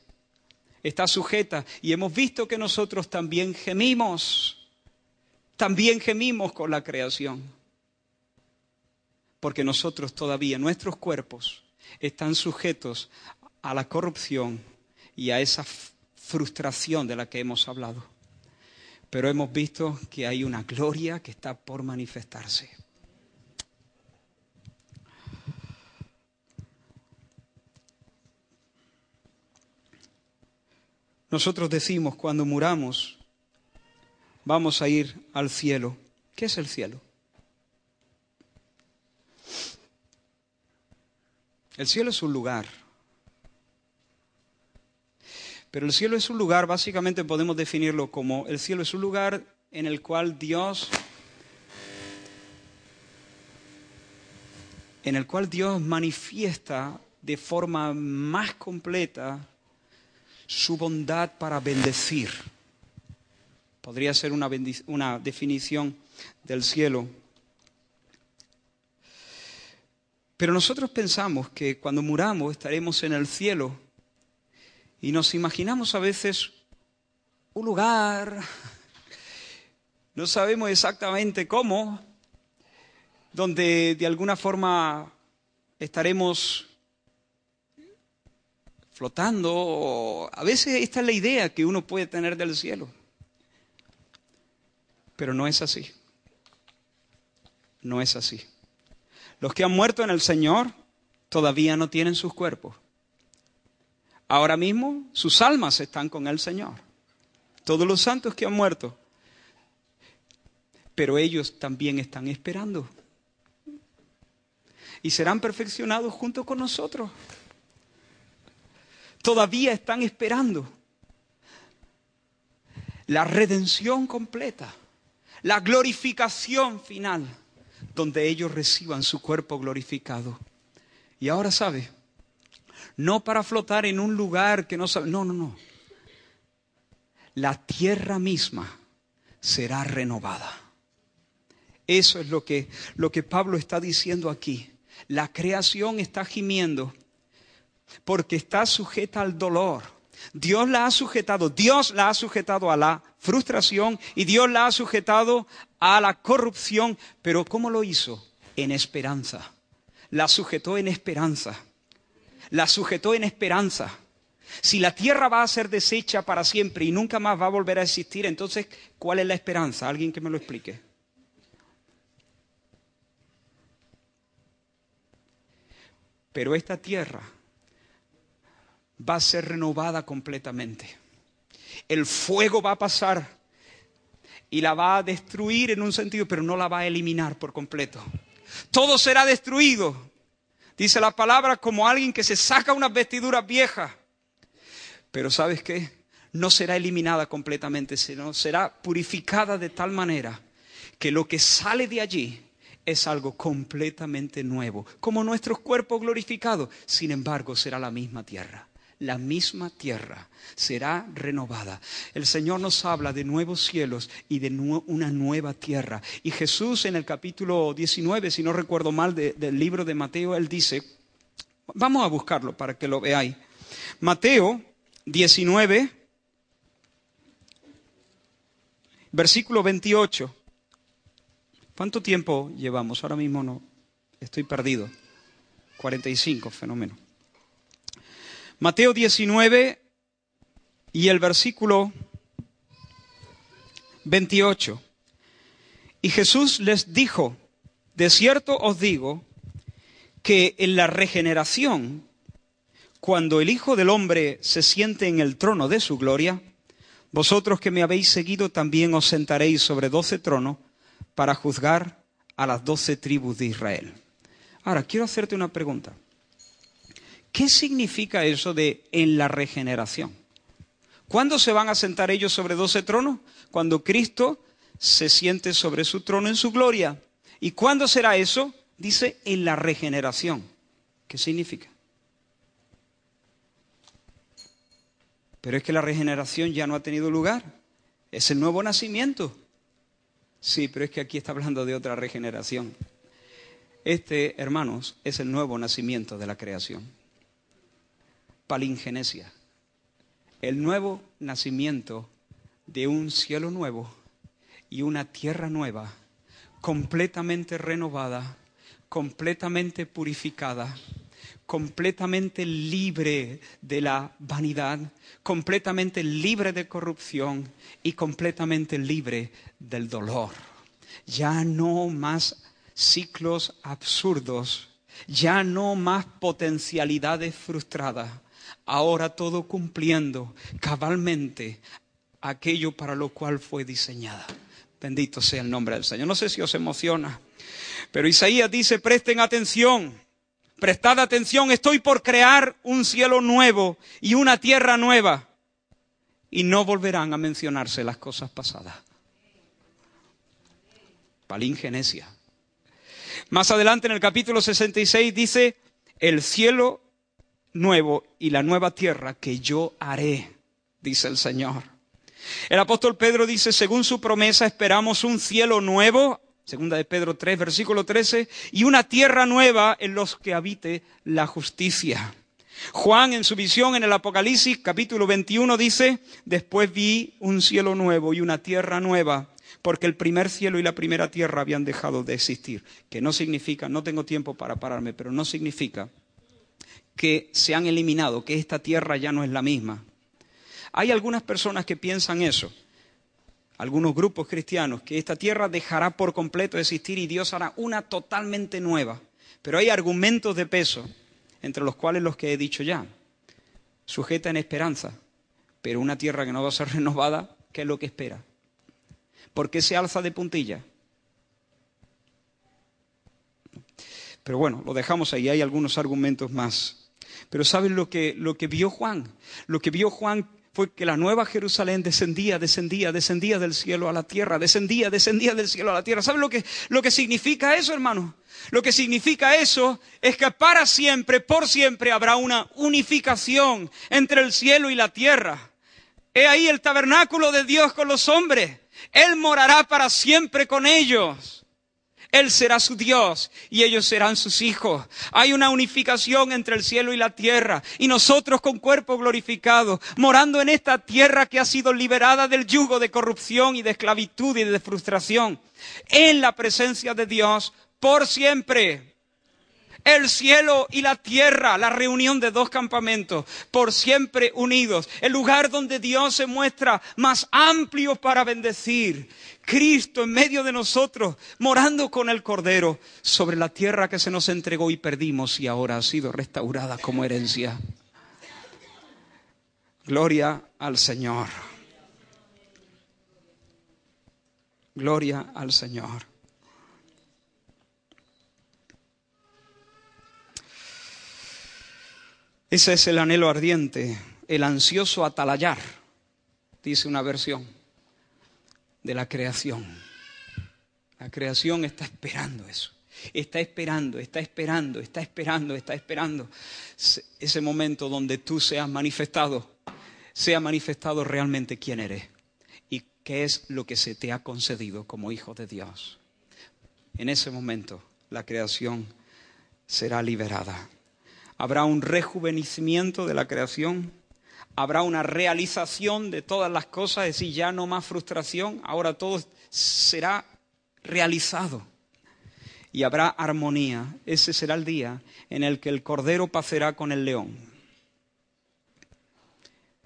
está sujeta, y hemos visto que nosotros también gemimos, también gemimos con la creación porque nosotros todavía, nuestros cuerpos están sujetos a la corrupción y a esa frustración de la que hemos hablado. Pero hemos visto que hay una gloria que está por manifestarse. Nosotros decimos cuando muramos, vamos a ir al cielo. ¿Qué es el cielo? El cielo es un lugar. Pero el cielo es un lugar, básicamente podemos definirlo como, el cielo es un lugar en el cual Dios, en el cual Dios manifiesta de forma más completa su bondad para bendecir. Podría ser una, una definición del cielo. Pero nosotros pensamos que cuando muramos estaremos en el cielo y nos imaginamos a veces un lugar, no sabemos exactamente cómo, donde de alguna forma estaremos flotando. A veces esta es la idea que uno puede tener del cielo. Pero no es así. No es así. Los que han muerto en el Señor todavía no tienen sus cuerpos. Ahora mismo sus almas están con el Señor. Todos los santos que han muerto. Pero ellos también están esperando. Y serán perfeccionados junto con nosotros. Todavía están esperando la redención completa, la glorificación final donde ellos reciban su cuerpo glorificado. Y ahora sabe, no para flotar en un lugar que no sabe, no, no, no. La tierra misma será renovada. Eso es lo que, lo que Pablo está diciendo aquí. La creación está gimiendo porque está sujeta al dolor. Dios la ha sujetado, Dios la ha sujetado a la frustración y Dios la ha sujetado a la corrupción. Pero ¿cómo lo hizo? En esperanza. La sujetó en esperanza. La sujetó en esperanza. Si la tierra va a ser deshecha para siempre y nunca más va a volver a existir, entonces, ¿cuál es la esperanza? Alguien que me lo explique. Pero esta tierra va a ser renovada completamente. El fuego va a pasar y la va a destruir en un sentido, pero no la va a eliminar por completo. Todo será destruido. Dice la palabra como alguien que se saca unas vestiduras viejas. Pero ¿sabes qué? No será eliminada completamente, sino será purificada de tal manera que lo que sale de allí es algo completamente nuevo, como nuestros cuerpos glorificados. Sin embargo, será la misma tierra la misma tierra será renovada. El Señor nos habla de nuevos cielos y de una nueva tierra. Y Jesús en el capítulo 19, si no recuerdo mal, del libro de Mateo, él dice, vamos a buscarlo para que lo veáis. Mateo 19, versículo 28. ¿Cuánto tiempo llevamos? Ahora mismo no, estoy perdido. 45, fenómeno. Mateo 19 y el versículo 28. Y Jesús les dijo, de cierto os digo, que en la regeneración, cuando el Hijo del Hombre se siente en el trono de su gloria, vosotros que me habéis seguido también os sentaréis sobre doce tronos para juzgar a las doce tribus de Israel. Ahora, quiero hacerte una pregunta. ¿Qué significa eso de en la regeneración? ¿Cuándo se van a sentar ellos sobre doce tronos? Cuando Cristo se siente sobre su trono en su gloria. ¿Y cuándo será eso? Dice en la regeneración. ¿Qué significa? Pero es que la regeneración ya no ha tenido lugar. Es el nuevo nacimiento. Sí, pero es que aquí está hablando de otra regeneración. Este, hermanos, es el nuevo nacimiento de la creación palingenesia, el nuevo nacimiento de un cielo nuevo y una tierra nueva, completamente renovada, completamente purificada, completamente libre de la vanidad, completamente libre de corrupción y completamente libre del dolor. Ya no más ciclos absurdos, ya no más potencialidades frustradas, ahora todo cumpliendo cabalmente aquello para lo cual fue diseñada. Bendito sea el nombre del Señor. No sé si os emociona, pero Isaías dice, presten atención, prestad atención, estoy por crear un cielo nuevo y una tierra nueva. Y no volverán a mencionarse las cosas pasadas. Palingenesia. Más adelante en el capítulo 66 dice, el cielo nuevo y la nueva tierra que yo haré, dice el Señor. El apóstol Pedro dice, según su promesa, esperamos un cielo nuevo, segunda de Pedro 3, versículo 13, y una tierra nueva en los que habite la justicia. Juan en su visión en el Apocalipsis capítulo 21 dice, después vi un cielo nuevo y una tierra nueva, porque el primer cielo y la primera tierra habían dejado de existir, que no significa, no tengo tiempo para pararme, pero no significa que se han eliminado, que esta tierra ya no es la misma. Hay algunas personas que piensan eso, algunos grupos cristianos, que esta tierra dejará por completo de existir y Dios hará una totalmente nueva. Pero hay argumentos de peso, entre los cuales los que he dicho ya, sujeta en esperanza, pero una tierra que no va a ser renovada, ¿qué es lo que espera? ¿Por qué se alza de puntilla? Pero bueno, lo dejamos ahí, hay algunos argumentos más. Pero ¿saben lo que, lo que vio Juan? Lo que vio Juan fue que la nueva Jerusalén descendía, descendía, descendía del cielo a la tierra, descendía, descendía del cielo a la tierra. ¿Saben lo que, lo que significa eso, hermano? Lo que significa eso es que para siempre, por siempre, habrá una unificación entre el cielo y la tierra. He ahí el tabernáculo de Dios con los hombres. Él morará para siempre con ellos. Él será su Dios y ellos serán sus hijos. Hay una unificación entre el cielo y la tierra y nosotros con cuerpo glorificado, morando en esta tierra que ha sido liberada del yugo de corrupción y de esclavitud y de frustración, en la presencia de Dios por siempre el cielo y la tierra, la reunión de dos campamentos, por siempre unidos, el lugar donde Dios se muestra más amplio para bendecir. Cristo en medio de nosotros, morando con el Cordero sobre la tierra que se nos entregó y perdimos y ahora ha sido restaurada como herencia. Gloria al Señor. Gloria al Señor. Ese es el anhelo ardiente, el ansioso atalayar, dice una versión, de la creación. La creación está esperando eso. Está esperando, está esperando, está esperando, está esperando ese momento donde tú seas manifestado, sea manifestado realmente quién eres y qué es lo que se te ha concedido como hijo de Dios. En ese momento la creación será liberada. Habrá un rejuvenecimiento de la creación, habrá una realización de todas las cosas, es decir, ya no más frustración, ahora todo será realizado y habrá armonía. Ese será el día en el que el cordero pacerá con el león.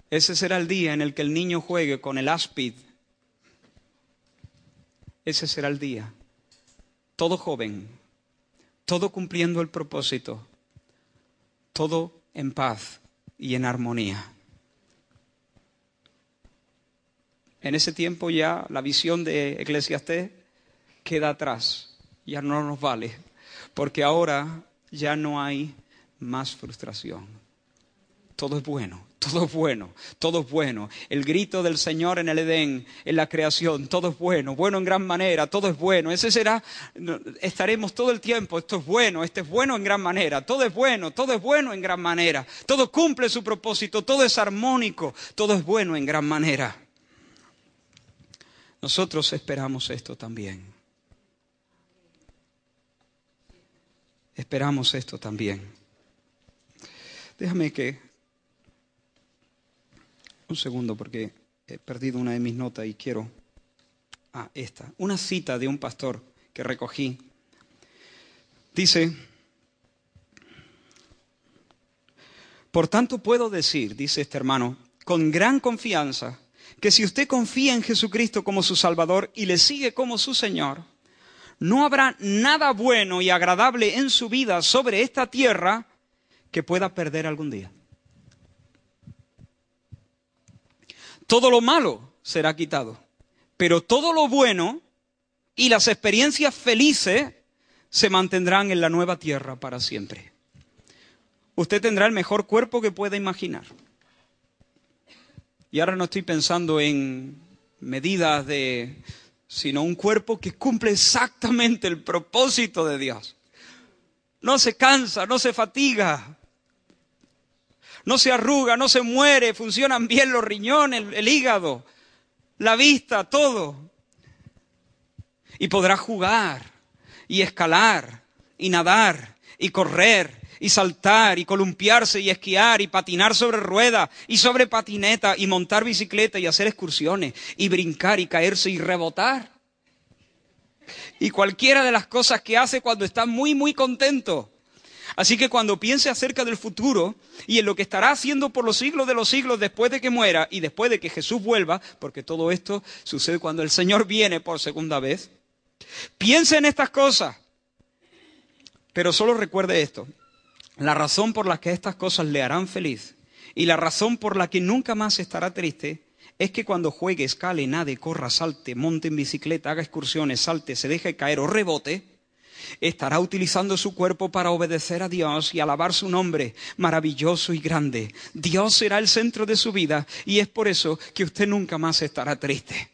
Ese será el día en el que el niño juegue con el áspid. Ese será el día. Todo joven, todo cumpliendo el propósito, todo en paz y en armonía. En ese tiempo ya la visión de Eclesiastés queda atrás ya no nos vale, porque ahora ya no hay más frustración. Todo es bueno, todo es bueno, todo es bueno. El grito del Señor en el Edén, en la creación, todo es bueno, bueno en gran manera, todo es bueno. Ese será, estaremos todo el tiempo, esto es bueno, esto es bueno en gran manera, todo es bueno, todo es bueno en gran manera, todo cumple su propósito, todo es armónico, todo es bueno en gran manera. Nosotros esperamos esto también. Esperamos esto también. Déjame que... Un segundo porque he perdido una de mis notas y quiero... Ah, esta. Una cita de un pastor que recogí. Dice, por tanto puedo decir, dice este hermano, con gran confianza, que si usted confía en Jesucristo como su Salvador y le sigue como su Señor, no habrá nada bueno y agradable en su vida sobre esta tierra que pueda perder algún día. Todo lo malo será quitado, pero todo lo bueno y las experiencias felices se mantendrán en la nueva tierra para siempre. Usted tendrá el mejor cuerpo que pueda imaginar. Y ahora no estoy pensando en medidas de sino un cuerpo que cumple exactamente el propósito de Dios. No se cansa, no se fatiga, no se arruga, no se muere, funcionan bien los riñones, el, hígado, la vista, todo. Y podrá jugar y escalar y nadar y correr y saltar y columpiarse y esquiar y patinar sobre ruedas y sobre patineta y montar bicicleta y hacer excursiones y brincar y caerse y rebotar. Y cualquiera de las cosas que hace cuando está muy, muy contento. Así que cuando piense acerca del futuro y en lo que estará haciendo por los siglos de los siglos después de que muera y después de que Jesús vuelva, porque todo esto sucede cuando el Señor viene por segunda vez, piense en estas cosas. Pero solo recuerde esto, la razón por la que estas cosas le harán feliz y la razón por la que nunca más estará triste es que cuando juegue, escale, nade, corra, salte, monte en bicicleta, haga excursiones, salte, se deje caer o rebote, estará utilizando su cuerpo para obedecer a Dios y alabar su nombre maravilloso y grande. Dios será el centro de su vida y es por eso que usted nunca más estará triste.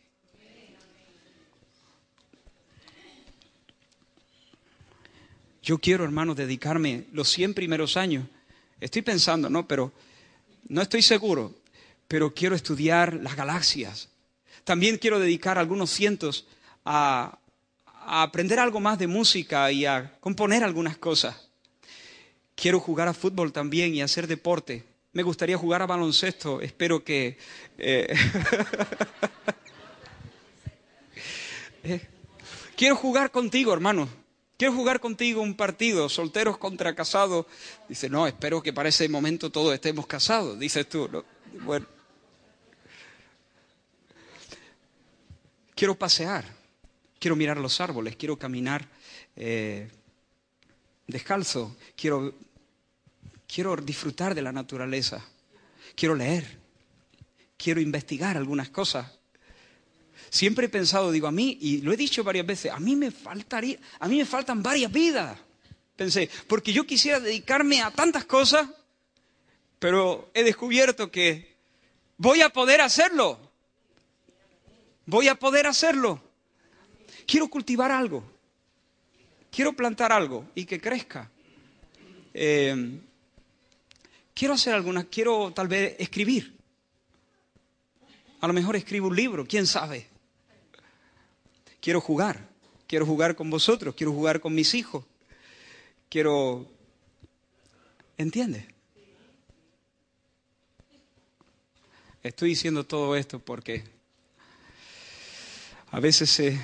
Yo quiero, hermano, dedicarme los 100 primeros años. Estoy pensando, ¿no? Pero no estoy seguro, pero quiero estudiar las galaxias. También quiero dedicar algunos cientos a, aprender algo más de música y a componer algunas cosas. Quiero jugar a fútbol también y hacer deporte. Me gustaría jugar a baloncesto. Espero que... Eh, eh, quiero jugar contigo, hermano. Quiero jugar contigo un partido, solteros contra casados. Dice, no, espero que para ese momento todos estemos casados, dices tú. Bueno. Quiero pasear, quiero mirar los árboles, quiero caminar eh, descalzo, quiero, quiero disfrutar de la naturaleza, quiero leer, quiero investigar algunas cosas. Siempre he pensado, digo, a mí, y lo he dicho varias veces, a mí me faltaría, a mí me faltan varias vidas. Pensé, porque yo quisiera dedicarme a tantas cosas, pero he descubierto que voy a poder hacerlo. Voy a poder hacerlo. Quiero cultivar algo. quiero plantar algo y que crezca. Eh, quiero hacer alguna, quiero tal vez escribir. A lo mejor escribo un libro, quién sabe. Quiero jugar, quiero jugar con vosotros, quiero jugar con mis hijos. Quiero... ¿Entiendes? Estoy diciendo todo esto porque a veces se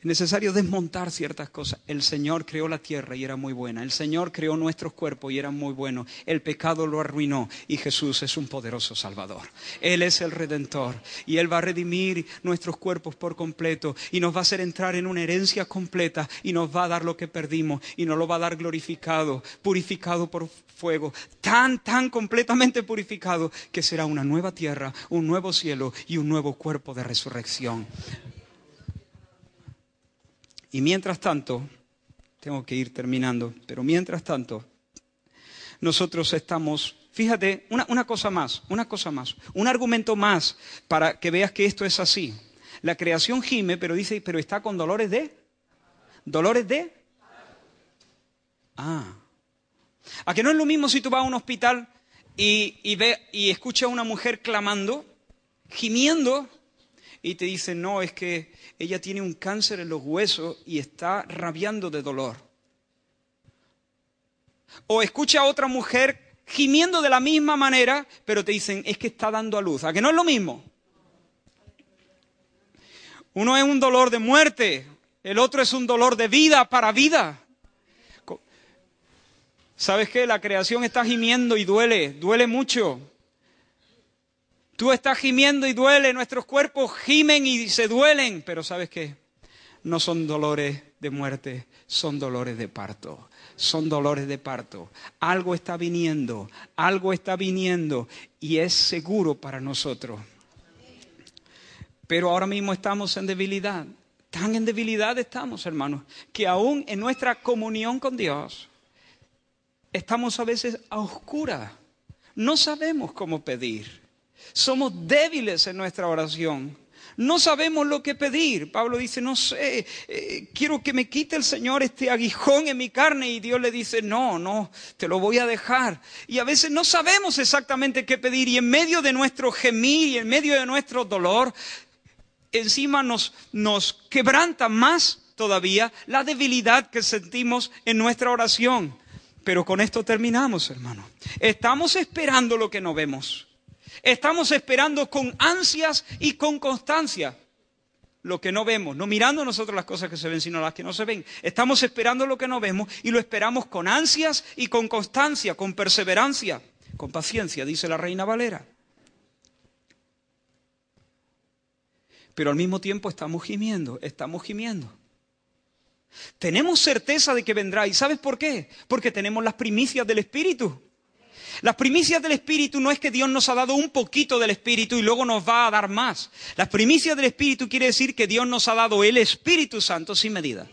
es necesario desmontar ciertas cosas. El Señor creó la tierra y era muy buena. El Señor creó nuestros cuerpos y eran muy buenos. El pecado lo arruinó y Jesús es un poderoso Salvador. Él es el Redentor y Él va a redimir nuestros cuerpos por completo y nos va a hacer entrar en una herencia completa y nos va a dar lo que perdimos y nos lo va a dar glorificado, purificado por fuego, tan, tan completamente purificado que será una nueva tierra, un nuevo cielo y un nuevo cuerpo de resurrección. Y mientras tanto, tengo que ir terminando, pero mientras tanto, nosotros estamos, fíjate, una, cosa más, una cosa más, un argumento más para que veas que esto es así. La creación gime, pero dice, pero está con dolores de, dolores de, ah, a que no es lo mismo si tú vas a un hospital y, y, ve, y escuchas a una mujer clamando, gimiendo, y te dicen, no, es que ella tiene un cáncer en los huesos y está rabiando de dolor. O escucha a otra mujer gimiendo de la misma manera, pero te dicen, es que está dando a luz. ¿A que no es lo mismo? Uno es un dolor de muerte, el otro es un dolor de vida para vida. ¿Sabes qué? La creación está gimiendo y duele, duele mucho. Tú estás gimiendo y duele, nuestros cuerpos gimen y se duelen, pero ¿sabes qué? No son dolores de muerte, son dolores de parto. Son dolores de parto. Algo está viniendo, algo está viniendo y es seguro para nosotros. Pero ahora mismo estamos en debilidad. Tan en debilidad estamos, hermanos, que aún en nuestra comunión con Dios estamos a veces a oscuras. No sabemos cómo pedir. Somos débiles en nuestra oración. No sabemos lo que pedir. Pablo dice, no sé, eh, quiero que me quite el Señor este aguijón en mi carne. Y Dios le dice, no, no, te lo voy a dejar. Y a veces no sabemos exactamente qué pedir. Y en medio de nuestro gemir y en medio de nuestro dolor, encima nos, nos quebranta más todavía la debilidad que sentimos en nuestra oración. Pero con esto terminamos, hermano. Estamos esperando lo que no vemos. Estamos esperando con ansias y con constancia lo que no vemos, no mirando nosotros las cosas que se ven, sino las que no se ven. Estamos esperando lo que no vemos y lo esperamos con ansias y con constancia, con perseverancia, con paciencia, dice la reina Valera. Pero al mismo tiempo estamos gimiendo, estamos gimiendo. Tenemos certeza de que vendrá. ¿Y sabes por qué? Porque tenemos las primicias del Espíritu. Las primicias del Espíritu no es que Dios nos ha dado un poquito del Espíritu y luego nos va a dar más. Las primicias del Espíritu quiere decir que Dios nos ha dado el Espíritu Santo sin medida.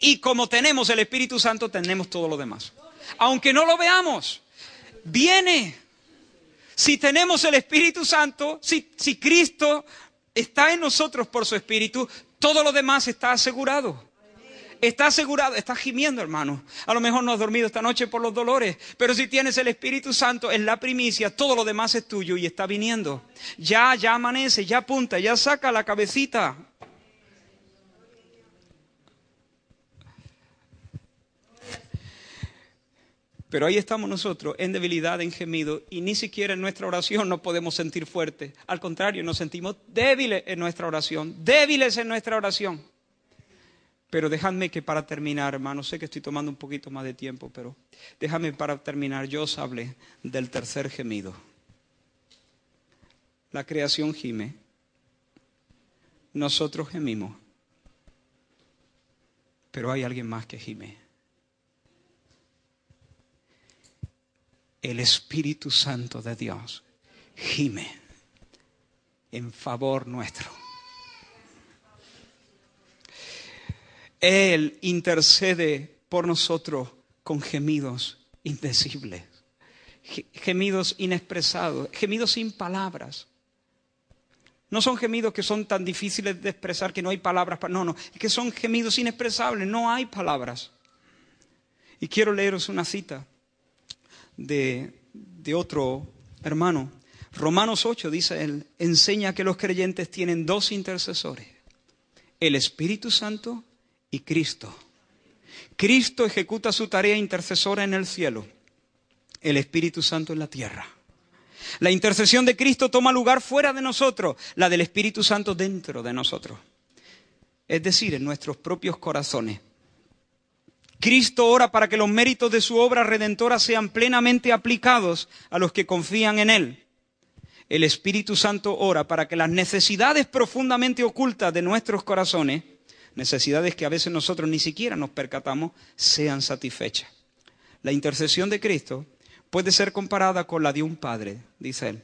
Y como tenemos el Espíritu Santo, tenemos todo lo demás. Aunque no lo veamos, viene. Si tenemos el Espíritu Santo, si, si Cristo está en nosotros por su Espíritu, todo lo demás está asegurado. Está asegurado, está gimiendo, hermano. A lo mejor no has dormido esta noche por los dolores, pero si tienes el Espíritu Santo en la primicia, todo lo demás es tuyo y está viniendo. Ya, ya amanece, ya apunta, ya saca la cabecita. Pero ahí estamos nosotros, en debilidad, en gemido, y ni siquiera en nuestra oración nos podemos sentir fuertes. Al contrario, nos sentimos débiles en nuestra oración, débiles en nuestra oración. Pero déjame que para terminar, hermano, sé que estoy tomando un poquito más de tiempo, pero déjame para terminar, yo os hable del tercer gemido. La creación gime, nosotros gemimos, pero hay alguien más que gime. El Espíritu Santo de Dios gime en favor nuestro. Él intercede por nosotros con gemidos indecibles, gemidos inexpresados, gemidos sin palabras. No son gemidos que son tan difíciles de expresar que no hay palabras. Para... No, no, es que son gemidos inexpresables, no hay palabras. Y quiero leeros una cita de, de otro hermano. Romanos 8 dice él, enseña que los creyentes tienen dos intercesores, el Espíritu Santo y Cristo. Cristo ejecuta su tarea intercesora en el cielo, el Espíritu Santo en la tierra. La intercesión de Cristo toma lugar fuera de nosotros, la del Espíritu Santo dentro de nosotros, es decir, en nuestros propios corazones. Cristo ora para que los méritos de su obra redentora sean plenamente aplicados a los que confían en Él. El Espíritu Santo ora para que las necesidades profundamente ocultas de nuestros corazones, necesidades que a veces nosotros ni siquiera nos percatamos, sean satisfechas. La intercesión de Cristo puede ser comparada con la de un padre, dice él,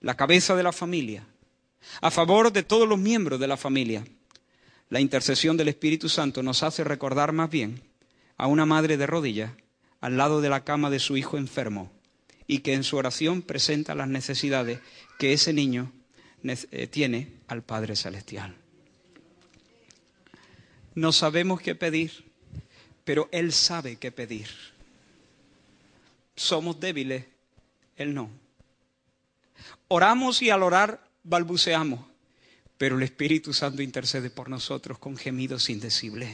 la cabeza de la familia, a favor de todos los miembros de la familia. La intercesión del Espíritu Santo nos hace recordar más bien a una madre de rodillas al lado de la cama de su hijo enfermo y que en su oración presenta las necesidades que ese niño eh, tiene al Padre Celestial. No sabemos qué pedir, pero Él sabe qué pedir somos débiles, Él no. Oramos y al orar balbuceamos, pero el Espíritu Santo intercede por nosotros con gemidos indecibles.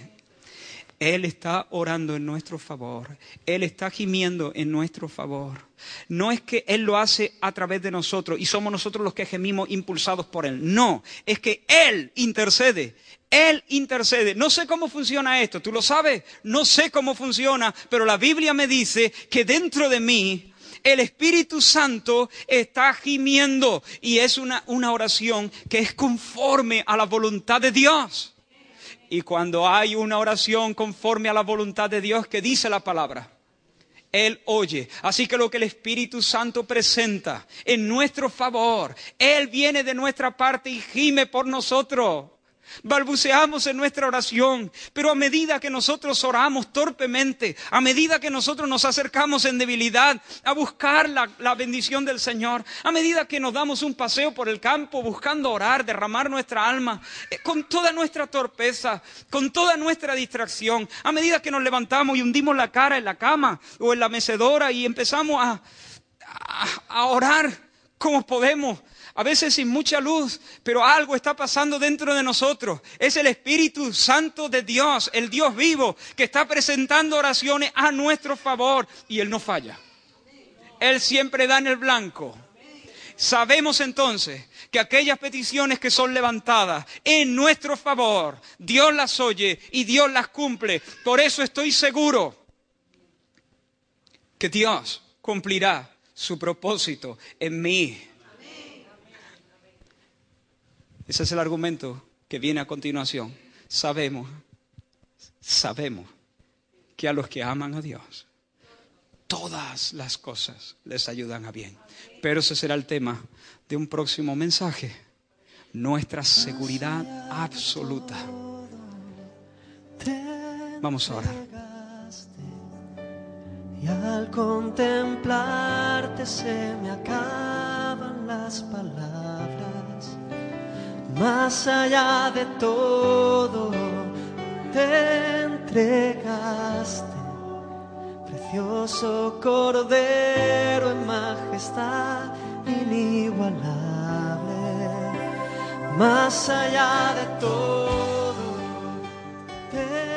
Él está orando en nuestro favor. Él está gimiendo en nuestro favor. No es que Él lo hace a través de nosotros y somos nosotros los que gemimos impulsados por Él. No, es que Él intercede. Él intercede. No sé cómo funciona esto, ¿tú lo sabes? No sé cómo funciona, pero la Biblia me dice que dentro de mí el Espíritu Santo está gimiendo y es una, una oración que es conforme a la voluntad de Dios. Y cuando hay una oración conforme a la voluntad de Dios que dice la palabra, él oye. Así que lo que el Espíritu Santo presenta en nuestro favor, Él viene de nuestra parte y gime por nosotros. Balbuceamos en nuestra oración, pero a medida que nosotros oramos torpemente, a medida que nosotros nos acercamos en debilidad a buscar la, bendición del Señor, a medida que nos damos un paseo por el campo buscando orar, derramar nuestra alma, eh, con toda nuestra torpeza, con toda nuestra distracción, a medida que nos levantamos y hundimos la cara en la cama o en la mecedora y empezamos a orar como podemos, a veces sin mucha luz, pero algo está pasando dentro de nosotros. Es el Espíritu Santo de Dios, el Dios vivo, que está presentando oraciones a nuestro favor y Él no falla. Él siempre da en el blanco. Sabemos entonces que aquellas peticiones que son levantadas en nuestro favor, Dios las oye y Dios las cumple. Por eso estoy seguro que Dios cumplirá su propósito en mí ese es el argumento que viene a continuación. Sabemos, sabemos que a los que aman a Dios, todas las cosas les ayudan a bien. Pero ese será el tema de un próximo mensaje. Nuestra seguridad absoluta. Vamos a orar. Y al contemplarte se me acaban las palabras más allá de todo te entregaste, precioso cordero en majestad inigualable, más allá de todo te